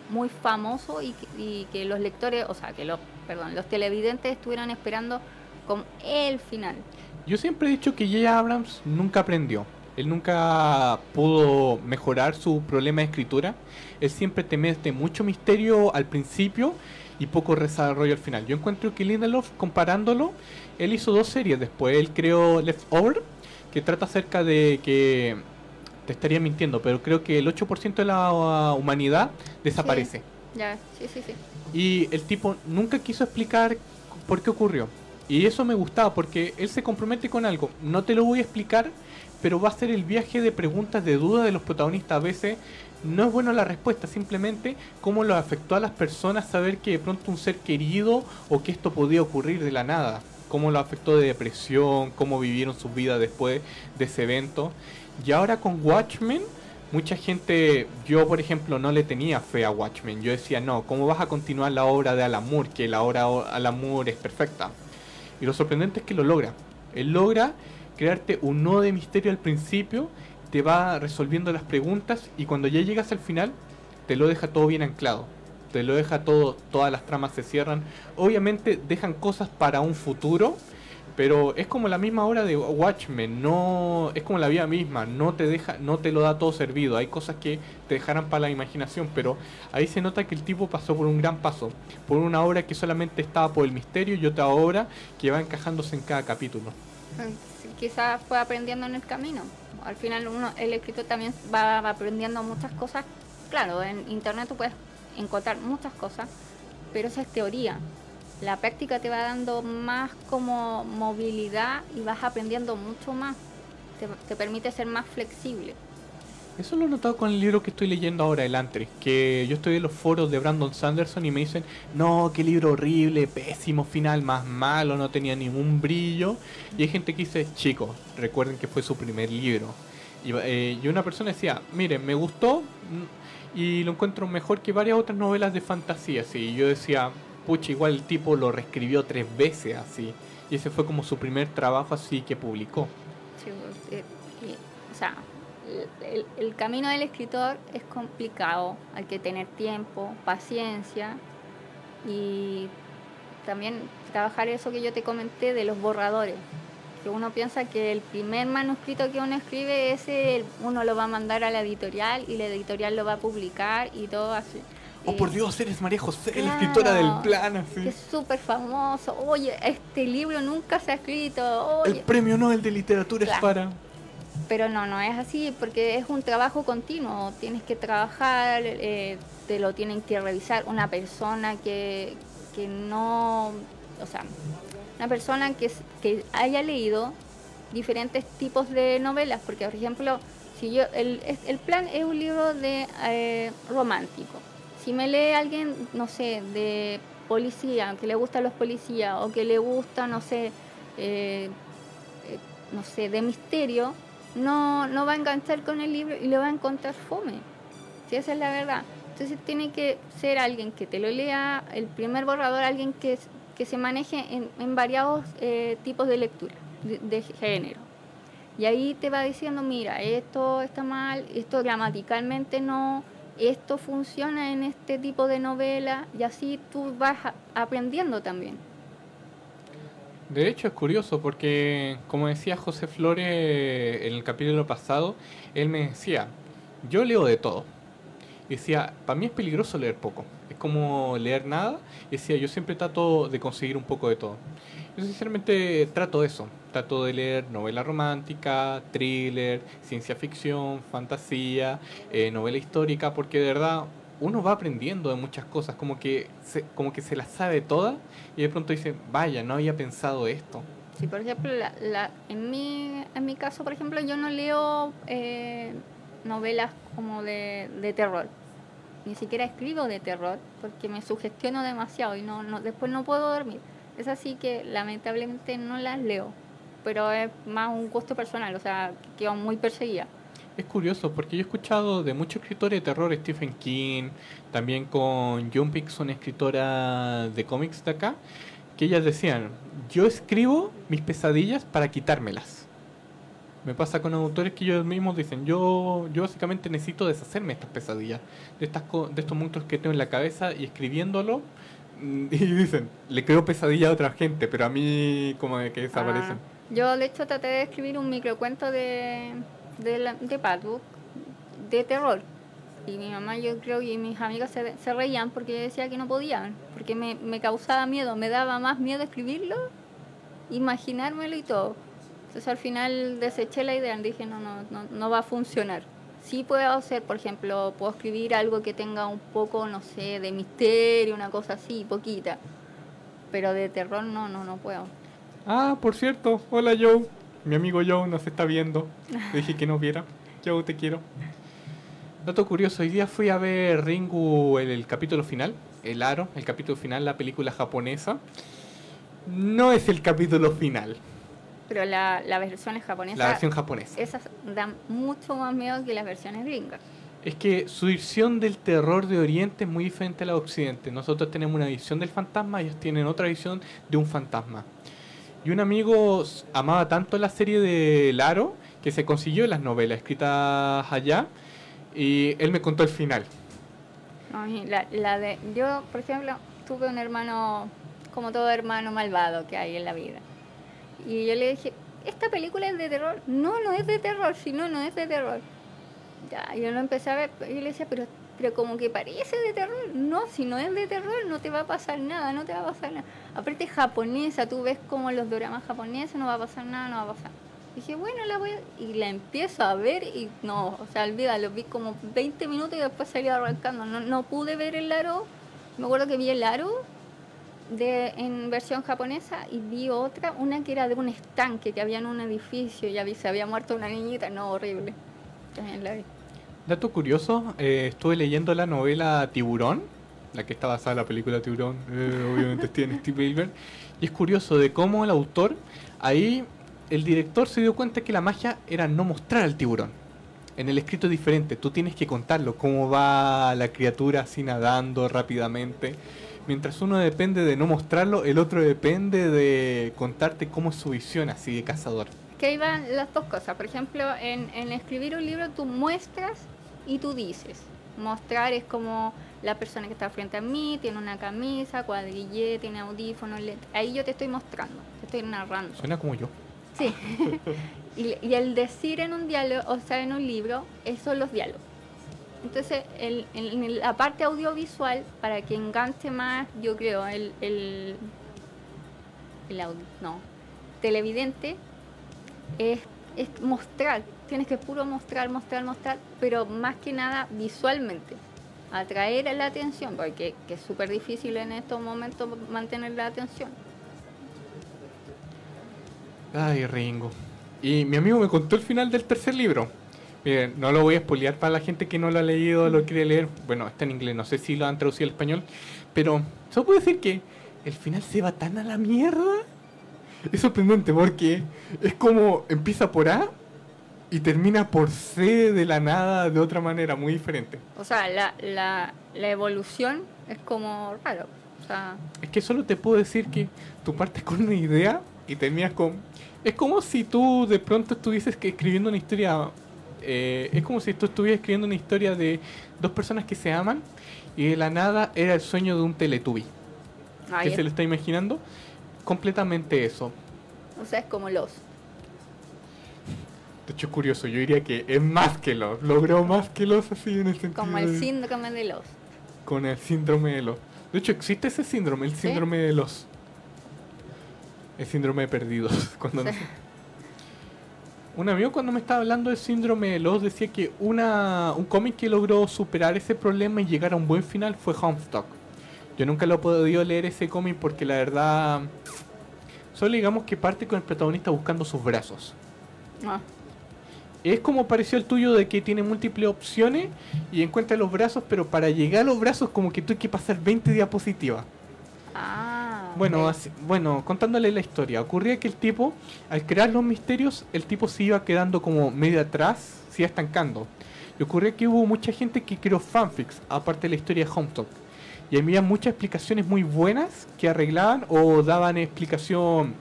muy famoso y, que los lectores, o sea, que los, perdón, los televidentes estuvieran esperando con el final. Yo siempre he dicho que J. Abrams nunca aprendió. Él nunca pudo mejorar su problema de escritura. Él siempre te mete mucho misterio al principio y poco desarrollo al final. Yo encuentro que Lindelof, comparándolo, él hizo dos series después. Él creó Leftover, que trata acerca de que te estaría mintiendo, pero creo que el 8% de la humanidad desaparece. Ya, sí, sí, sí. Y el tipo nunca quiso explicar por qué ocurrió. Y eso me gustaba porque él se compromete con algo. No te lo voy a explicar, pero va a ser el viaje de preguntas, de dudas de los protagonistas. A veces no es bueno la respuesta, simplemente cómo lo afectó a las personas saber que de pronto un ser querido o que esto podía ocurrir de la nada. Cómo lo afectó de depresión, cómo vivieron sus vidas después de ese evento. Y ahora con Watchmen, mucha gente, yo por ejemplo no le tenía fe a Watchmen. Yo decía, no, ¿cómo vas a continuar la obra de Alan? Que la obra de es perfecta. Y lo sorprendente es que lo logra. Él logra crearte un nodo de misterio al principio, te va resolviendo las preguntas y cuando ya llegas al final, te lo deja todo bien anclado. Te lo deja todo, todas las tramas se cierran. Obviamente dejan cosas para un futuro, pero es como la misma obra de Watchmen, no es como la vida misma, no te deja, no te lo da todo servido. Hay cosas que te dejarán para la imaginación, pero ahí se nota que el tipo pasó por un gran paso, por una obra que solamente estaba por el misterio y otra obra que va encajándose en cada capítulo. Quizás fue aprendiendo en el camino. Al final uno, el escritor también va aprendiendo muchas cosas. Claro, en internet tú puedes encontrar muchas cosas, pero esa es teoría la práctica te va dando más como movilidad y vas aprendiendo mucho más. Te, permite ser más flexible. Eso lo he notado con el libro que estoy leyendo ahora, El Antre, que yo estoy en los foros de Brandon Sanderson y me dicen, no, qué libro horrible, pésimo final, más malo, no tenía ningún brillo. Y hay gente que dice, chicos, recuerden que fue su primer libro. Y, eh, y una persona decía, miren, me gustó mm, y lo encuentro mejor que varias otras novelas de fantasía. Y yo decía, pucha, igual el tipo lo reescribió tres veces así. Y ese fue como su primer trabajo así que publicó. Sí, eh, o sea, el, el, camino del escritor es complicado. Hay que tener tiempo, paciencia y también trabajar eso que yo te comenté de los borradores. Que uno piensa que el primer manuscrito que uno escribe, ese uno lo va a mandar a la editorial y la editorial lo va a publicar y todo así. Oh, por Dios, eres María José, la escritora del plan. Así. Es súper famoso. Oye, este libro nunca se ha escrito. El premio Nobel de Literatura es para. Pero no, no es así, porque es un trabajo continuo. Tienes que trabajar, eh, te lo tienen que revisar. Una persona que, que no. O sea, una persona que, que haya leído diferentes tipos de novelas, porque, por ejemplo, si yo el, el plan es un libro de eh, romántico si me lee alguien, no sé, de policía, que le gustan los policías, o que le gusta, no sé, eh, eh, no sé, de misterio, no, no va a enganchar con el libro y le va a encontrar fome. Si esa es la verdad. Entonces tiene que ser alguien que te lo lea, el primer borrador, alguien que, que se maneje en, en variados eh, tipos de lectura, de género. Y ahí te va diciendo, mira, esto está mal, esto gramaticalmente no, esto funciona en este tipo de novela y así tú vas aprendiendo también. De hecho es curioso porque, como decía José Flores en el capítulo pasado, él me decía, yo leo de todo. Decía, para mí es peligroso leer poco, es como leer nada. Decía, yo siempre trato de conseguir un poco de todo. Yo sinceramente trato eso, trato de leer novela romántica, thriller, ciencia ficción, fantasía, eh, novela histórica, porque de verdad uno va aprendiendo de muchas cosas, como que se, como que se las sabe todas y de pronto dice, vaya, no había pensado esto. Sí, por ejemplo, la, en, mi, en mi caso, por ejemplo, yo no leo eh, novelas como de, de terror ni siquiera escribo de terror porque me sugestiono demasiado y no, no después no puedo dormir. Es así que lamentablemente no las leo, pero es más un gusto personal, o sea, quedo muy perseguida. Es curioso porque yo he escuchado de muchos escritores de terror, Stephen King, también con John una escritora de cómics de acá, que ellas decían, yo escribo mis pesadillas para quitármelas. Me pasa con autores que ellos mismos dicen, yo, yo básicamente necesito deshacerme de estas pesadillas, de, estas, de estos monstruos que tengo en la cabeza y escribiéndolo y dicen, le creo pesadilla a otra gente, pero a mí como de que desaparecen. Ah, yo de hecho traté de escribir un microcuento de, de, la, de de terror. Y mi mamá, yo creo, y mis amigas se, reían porque yo decía que no podían, porque me, me causaba miedo, me daba más miedo escribirlo, imaginármelo y todo. Entonces al final deseché la idea, dije, no, no, no, no va a funcionar sí puedo hacer, por ejemplo, puedo escribir algo que tenga un poco, no sé, de misterio, una cosa así, poquita. Pero de terror no, no, no puedo. Ah, por cierto, hola Joe. Mi amigo Joe nos está viendo. Le dije que no viera. Joe, te quiero. Dato curioso, hoy día fui a ver Ringu el, el capítulo final, El Aro, el capítulo final, la película japonesa. No es el capítulo final, Pero la, la versión es japonesa. la versión japonesa. Esas dan mucho más miedo que las versiones gringas. Es que su visión del terror de Oriente es muy diferente a la de Occidente. Nosotros tenemos una visión del fantasma, ellos tienen otra visión de un fantasma. Y un amigo amaba tanto la serie de Laro que se consiguió las novelas escritas allá y él me contó el final. No, y la, la de, yo, por ejemplo, tuve un hermano, como todo hermano malvado que hay en la vida. Y yo le dije, ¿esta película es de terror? No, no es de terror, si no, no es de terror. Ya, yo lo empecé a ver, y le decía, pero, pero como que parece de terror. No, si no es de terror, no te va a pasar nada, no te va a pasar nada. Aparte es japonesa, tú ves como los dramas japoneses, no va a pasar nada, no va a pasar. Dije, bueno, la voy a... Y la empiezo a ver y no, o sea, olvídalo, vi como 20 minutos y después salí arrancando. No, no pude ver el aro. Me acuerdo que vi el aro de, en versión japonesa y vi otra, una que era de un estanque que había en un edificio y había, se había muerto una niñita. No, horrible. También la vi. Dato curioso, eh, estuve leyendo la novela Tiburón, la que está basada en la película Tiburón, eh, obviamente Steven Spielberg, y es curioso de cómo el autor, ahí el director se dio cuenta que la magia era no mostrar al tiburón. En el escrito es diferente, tú tienes que contarlo, cómo va la criatura así nadando rápidamente. Mientras uno depende de no mostrarlo, el otro depende de contarte cómo es su visión así de cazador. Que ahí van las dos cosas. Por ejemplo, en, en escribir un libro tú muestras y tú dices. Mostrar es como la persona que está frente a mí, tiene una camisa, cuadrillé, tiene audífonos. Ahí yo te estoy mostrando, te estoy narrando. Suena como yo. Sí. y, y el decir en un diálogo, o sea, en un libro, esos son los diálogos. Entonces, el, en, la parte audiovisual, para que enganche más, yo creo, el, el, el audi- no, televidente, es, es mostrar, tienes que puro mostrar, mostrar, mostrar, pero más que nada visualmente, atraer la atención, porque que es súper difícil en estos momentos mantener la atención. Ay, Ringo. Y mi amigo me contó el final del tercer libro. Miren, no lo voy a spoilear para la gente que no lo ha leído lo quiere leer. Bueno, está en inglés, no sé si lo han traducido al español. Pero solo puedo decir que el final se va tan a la mierda. Es sorprendente porque es como empieza por A y termina por C de la nada de otra manera, muy diferente. O sea, la, la, la evolución es como raro. O sea, Es que solo te puedo decir que tú partes con una idea y terminas con... Es como si tú de pronto estuvieses que escribiendo una historia... eh, es como si tú estuvieras escribiendo una historia de dos personas que se aman y de la nada era el sueño de un Teletubby. ¿Qué se lo está imaginando? Completamente eso. o sea, es como los. De hecho es curioso, yo diría que es más que los. Logró más que los así en el sentido Como el síndrome de los. con el síndrome de los. De hecho, existe ese síndrome, el ¿Sí? síndrome de los. El síndrome de perdidos. Cuando no. Un amigo cuando me estaba hablando del síndrome de los decía que una, un cómic que logró superar ese problema y llegar a un buen final fue Homestuck. Yo nunca lo he podido leer ese cómic porque la verdad solo digamos que parte con el protagonista buscando sus brazos. Ah, Es como pareció el tuyo de que tiene múltiples opciones y encuentra los brazos, pero para llegar a los brazos como que tú hay que pasar 20 diapositivas. ah, Bueno, así- bueno, contándole la historia, ocurría que el tipo, al crear los misterios, el tipo se iba quedando como medio atrás, se iba estancando. Y ocurría que hubo mucha gente que creó fanfics, aparte de la historia de Homestuck. Y había muchas explicaciones muy buenas que arreglaban o daban explicación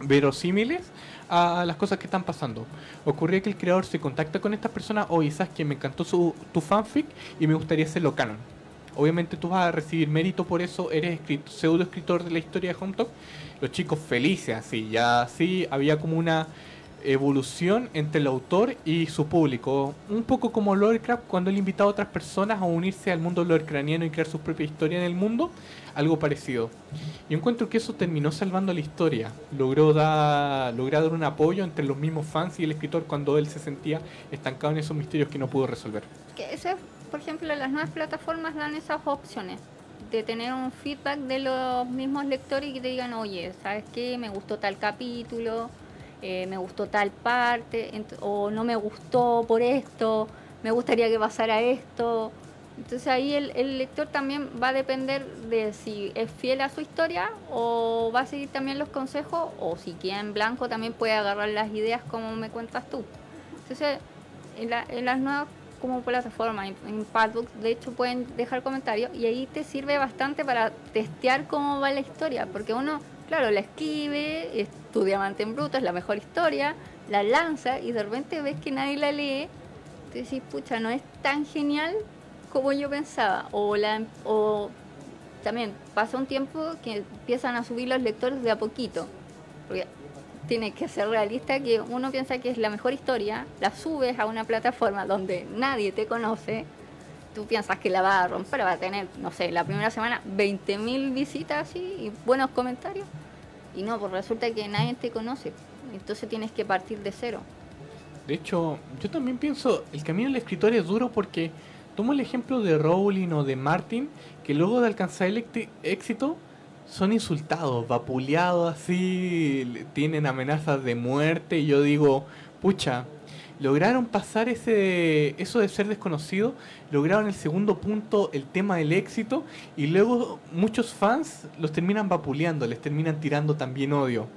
verosímiles a las cosas que están pasando. Ocurría que el creador se contacta con estas personas, oye, sabes que me encantó su, tu fanfic y me gustaría hacerlo canon. Obviamente tú vas a recibir mérito por eso, eres escrit- pseudo escritor de la historia de Homestuck. Los chicos felices, así, ya así había como una evolución entre el autor y su público. Un poco como Lovecraft cuando él invitaba a otras personas a unirse al mundo Lovecraftiano y crear su propia historia en el mundo, algo parecido. Y encuentro que eso terminó salvando la historia. Logró dar, lograr dar un apoyo entre los mismos fans y el escritor cuando él se sentía estancado en esos misterios que no pudo resolver. Por ejemplo, las nuevas plataformas dan esas opciones de tener un feedback de los mismos lectores y que te digan, oye, ¿sabes qué? Me gustó tal capítulo, eh, me gustó tal parte, o no me gustó por esto, me gustaría que pasara esto. Entonces ahí el, lector también va a depender de si es fiel a su historia o va a seguir también los consejos o si queda en blanco también puede agarrar las ideas como me cuentas tú. Entonces en, en las nuevas como plataforma, en, en Padbook, de hecho pueden dejar comentarios y ahí te sirve bastante para testear cómo va la historia, porque uno, claro, la escribe, es tu diamante en bruto, es la mejor historia, la lanza y de repente ves que nadie la lee, te decís, pucha, no es tan genial como yo pensaba, o, la, o también pasa un tiempo que empiezan a subir los lectores de a poquito, porque tiene que ser realista que uno piensa que es la mejor historia, la subes a una plataforma donde nadie te conoce, tú piensas que la va a romper, va a tener, no sé, la primera semana 20.000 visitas así y buenos comentarios. Y no, pues resulta que nadie te conoce. Entonces tienes que partir de cero. De hecho, yo también pienso, el camino del escritor es duro porque tomo el ejemplo de Rowling o de Martin, que luego de alcanzar el éxito, son insultados, vapuleados así, tienen amenazas de muerte y yo digo, pucha, lograron pasar ese eso de ser desconocido, lograron el segundo punto, el tema del éxito y luego muchos fans los terminan vapuleando, les terminan tirando también odio.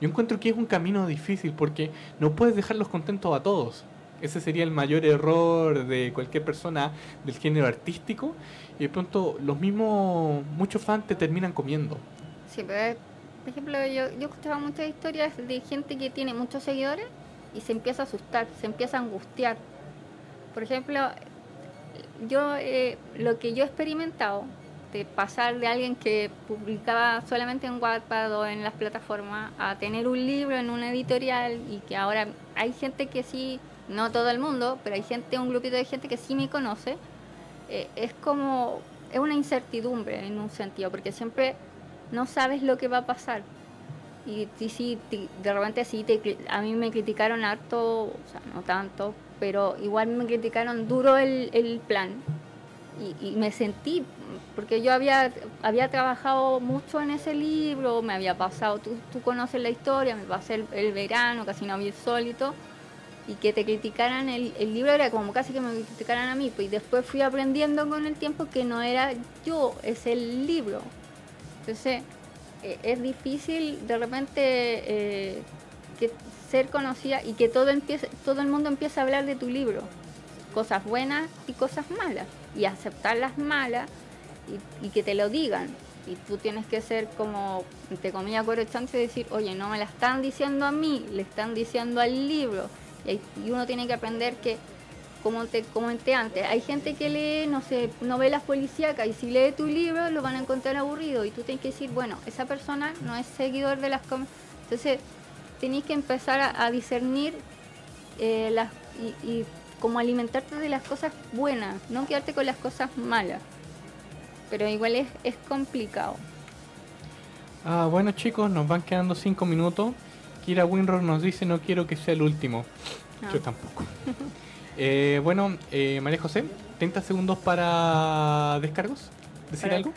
Yo encuentro que es un camino difícil porque no puedes dejarlos contentos a todos. Ese sería el mayor error de cualquier persona del género artístico y de pronto los mismos, muchos fans te terminan comiendo. Sí, pero por ejemplo, yo, yo escuchaba muchas historias de gente que tiene muchos seguidores y se empieza a asustar, se empieza a angustiar. Por ejemplo, yo eh, lo que yo he experimentado de pasar de alguien que publicaba solamente en Wattpad o en las plataformas a tener un libro en una editorial y que ahora hay gente que sí, no todo el mundo, pero hay gente, un grupito de gente que sí me conoce eh, es como, es una incertidumbre en un sentido, porque siempre no sabes lo que va a pasar. Y, si de repente sí, te, a mí me criticaron harto, o sea, no tanto, pero igual me criticaron duro el, el plan. Y, y, me sentí, porque yo había, había trabajado mucho en ese libro, me había pasado, tú, tú conoces la historia, me pasé el, el verano, casi no había sólito y que te criticaran el, el, libro era como casi que me criticaran a mí, pues, y después fui aprendiendo con el tiempo que no era yo, es el libro. Entonces, eh, es difícil de repente eh, que ser conocida y que todo empiece, todo el mundo empiece a hablar de tu libro, cosas buenas y cosas malas, y aceptar las malas y, que te lo digan. Y tú tienes que ser como, te comía chance y decir, oye, no me la están diciendo a mí, le están diciendo al libro y, uno tiene que aprender que, como te comenté antes, hay gente que lee, no sé, novelas policíacas y si lee tu libro lo van a encontrar aburrido y tú tienes que decir, bueno, esa persona no es seguidor de las... Entonces, tenés que empezar a, discernir eh, las, y, y como alimentarte de las cosas buenas, no quedarte con las cosas malas. Pero igual es, es complicado. Ah, bueno chicos, nos van quedando cinco minutos. Kira Winrock nos dice no quiero que sea el último. Yo tampoco. eh, bueno, eh, María José, 30 segundos para descargos. ¿Decir algo?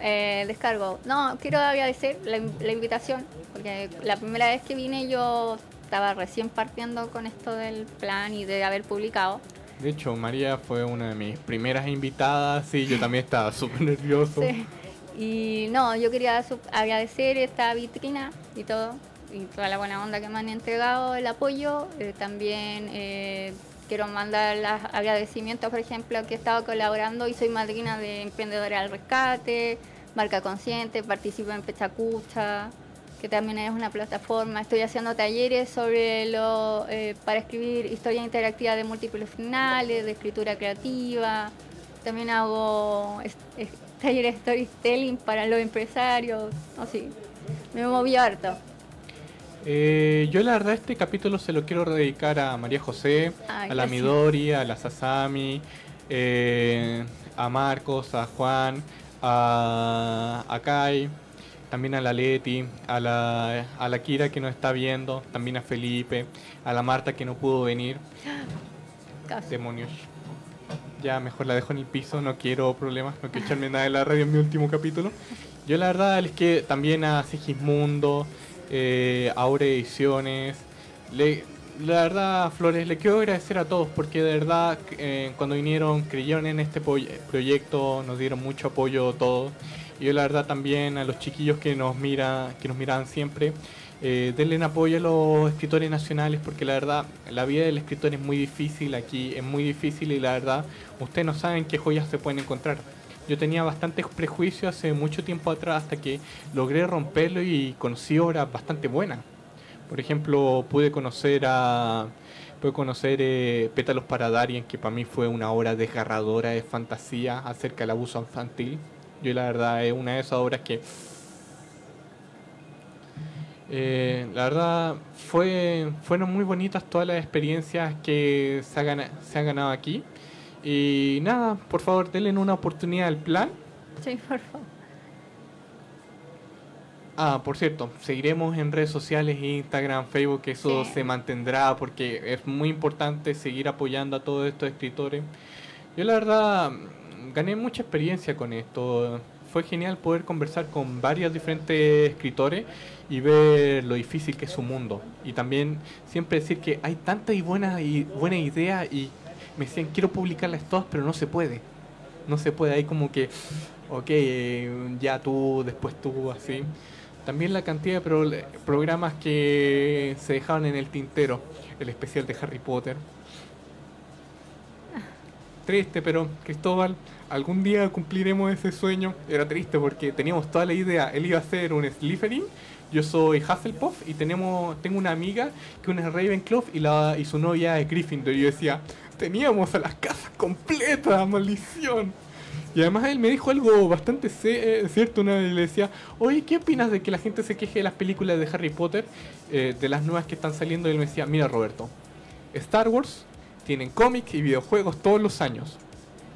Eh, descargo. No, quiero agradecer la, la invitación, porque la primera vez que vine yo estaba recién partiendo con esto del plan y de haber publicado. De hecho, María fue una de mis primeras invitadas y yo también estaba súper nervioso. Sí. Y no, yo quería agradecer esta vitrina y todo, y toda la buena onda que me han entregado el apoyo. Eh, también eh, quiero mandar los agradecimientos, por ejemplo, que he estado colaborando y soy madrina de Emprendedores al Rescate, Marca Consciente, participo en Pechacucha, que también es una plataforma. Estoy haciendo talleres sobre lo eh, para escribir historia interactiva de múltiples finales, de escritura creativa. También hago talleres de storytelling para los empresarios. Así, me moví harto. Eh, yo la verdad este capítulo se lo quiero dedicar a María José, a la Midori, a la Sasami, eh, a Marcos, a Juan, a, a Kai, también a la Leti, a la, a la Kira que nos está viendo, también a Felipe, a la Marta que no pudo venir. Demonios. Ya mejor la dejo en el piso, no quiero problemas, no quiero echarme nada de la radio en mi último capítulo. Yo la verdad es que también a Sigismundo, eh, Ediciones, la verdad, Flores, le quiero agradecer a todos porque de verdad eh, cuando vinieron creyeron en este proyecto, nos dieron mucho apoyo todos. Y yo la verdad también a los chiquillos que nos mira, que nos miraban siempre, eh, denle apoyo a los escritores nacionales porque la verdad la vida del escritor es muy difícil aquí, es muy difícil y la verdad ustedes no saben qué joyas se pueden encontrar. Yo tenía bastantes prejuicios hace mucho tiempo atrás hasta que logré romperlo y conocí obras bastante buenas. Por ejemplo, pude conocer a pude conocer eh, Pétalos para Darien, que para mí fue una obra desgarradora de fantasía acerca del abuso infantil. Yo la verdad es una de esas obras que eh, la verdad fue fueron muy bonitas todas las experiencias que se, se han ganado aquí. Y nada, por favor, denle una oportunidad al plan. Sí, por favor. Ah, por cierto, seguiremos en redes sociales, Instagram, Facebook, eso se mantendrá porque es muy importante seguir apoyando a todos estos escritores. Yo la verdad gané mucha experiencia con esto. Fue genial poder conversar con varios diferentes escritores y ver lo difícil que es su mundo. Y también siempre decir que hay tantas y buenas y buenas ideas y me decían quiero publicarlas todas, pero no se puede. No se puede, hay como que, ok, eh, ya tú, después tú, así. También la cantidad de programas que se dejaron en el tintero, el especial de Harry Potter. Triste, pero Cristóbal, algún día cumpliremos ese sueño. Era triste porque teníamos toda la idea. Él iba a ser un Slytherin, yo soy Hufflepuff y tenemos, tengo una amiga que es Ravenclaw y, la, y su novia es Gryffindor. Y yo decía, teníamos a las casas completas, maldición. Y además él me dijo algo bastante eh, cierto. Una vez le decía, oye, ¿qué opinas de que la gente se queje de las películas de Harry Potter, eh, de las nuevas que están saliendo? Y él me decía, mira Roberto, Star Wars tienen cómics y videojuegos todos los años.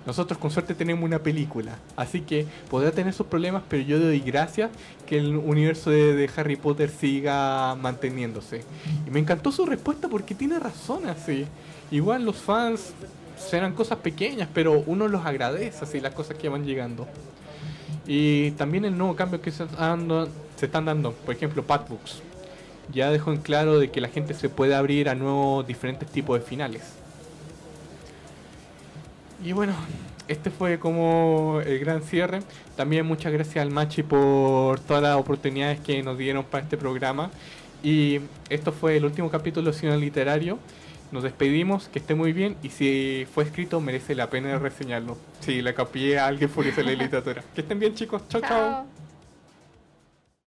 Nosotros con suerte tenemos una película, así que podrá tener sus problemas, pero yo doy gracias que el universo de, de, Harry Potter siga manteniéndose. Y me encantó su respuesta porque tiene razón así. Igual los fans serán cosas pequeñas, pero uno los agradece así las cosas que van llegando. Y también el nuevo cambio que se, están dando, por ejemplo, Patbooks, ya dejó en claro de que la gente se puede abrir a nuevos diferentes tipos de finales. Y bueno, este fue como el gran cierre. También muchas gracias al Machi por todas las oportunidades que nos dieron para este programa. Y esto fue el último capítulo de Cine Literario. Nos despedimos, que esté muy bien y si fue escrito merece la pena reseñarlo. Si la copié a alguien por eso la literatura. Que estén bien chicos, chao. chao.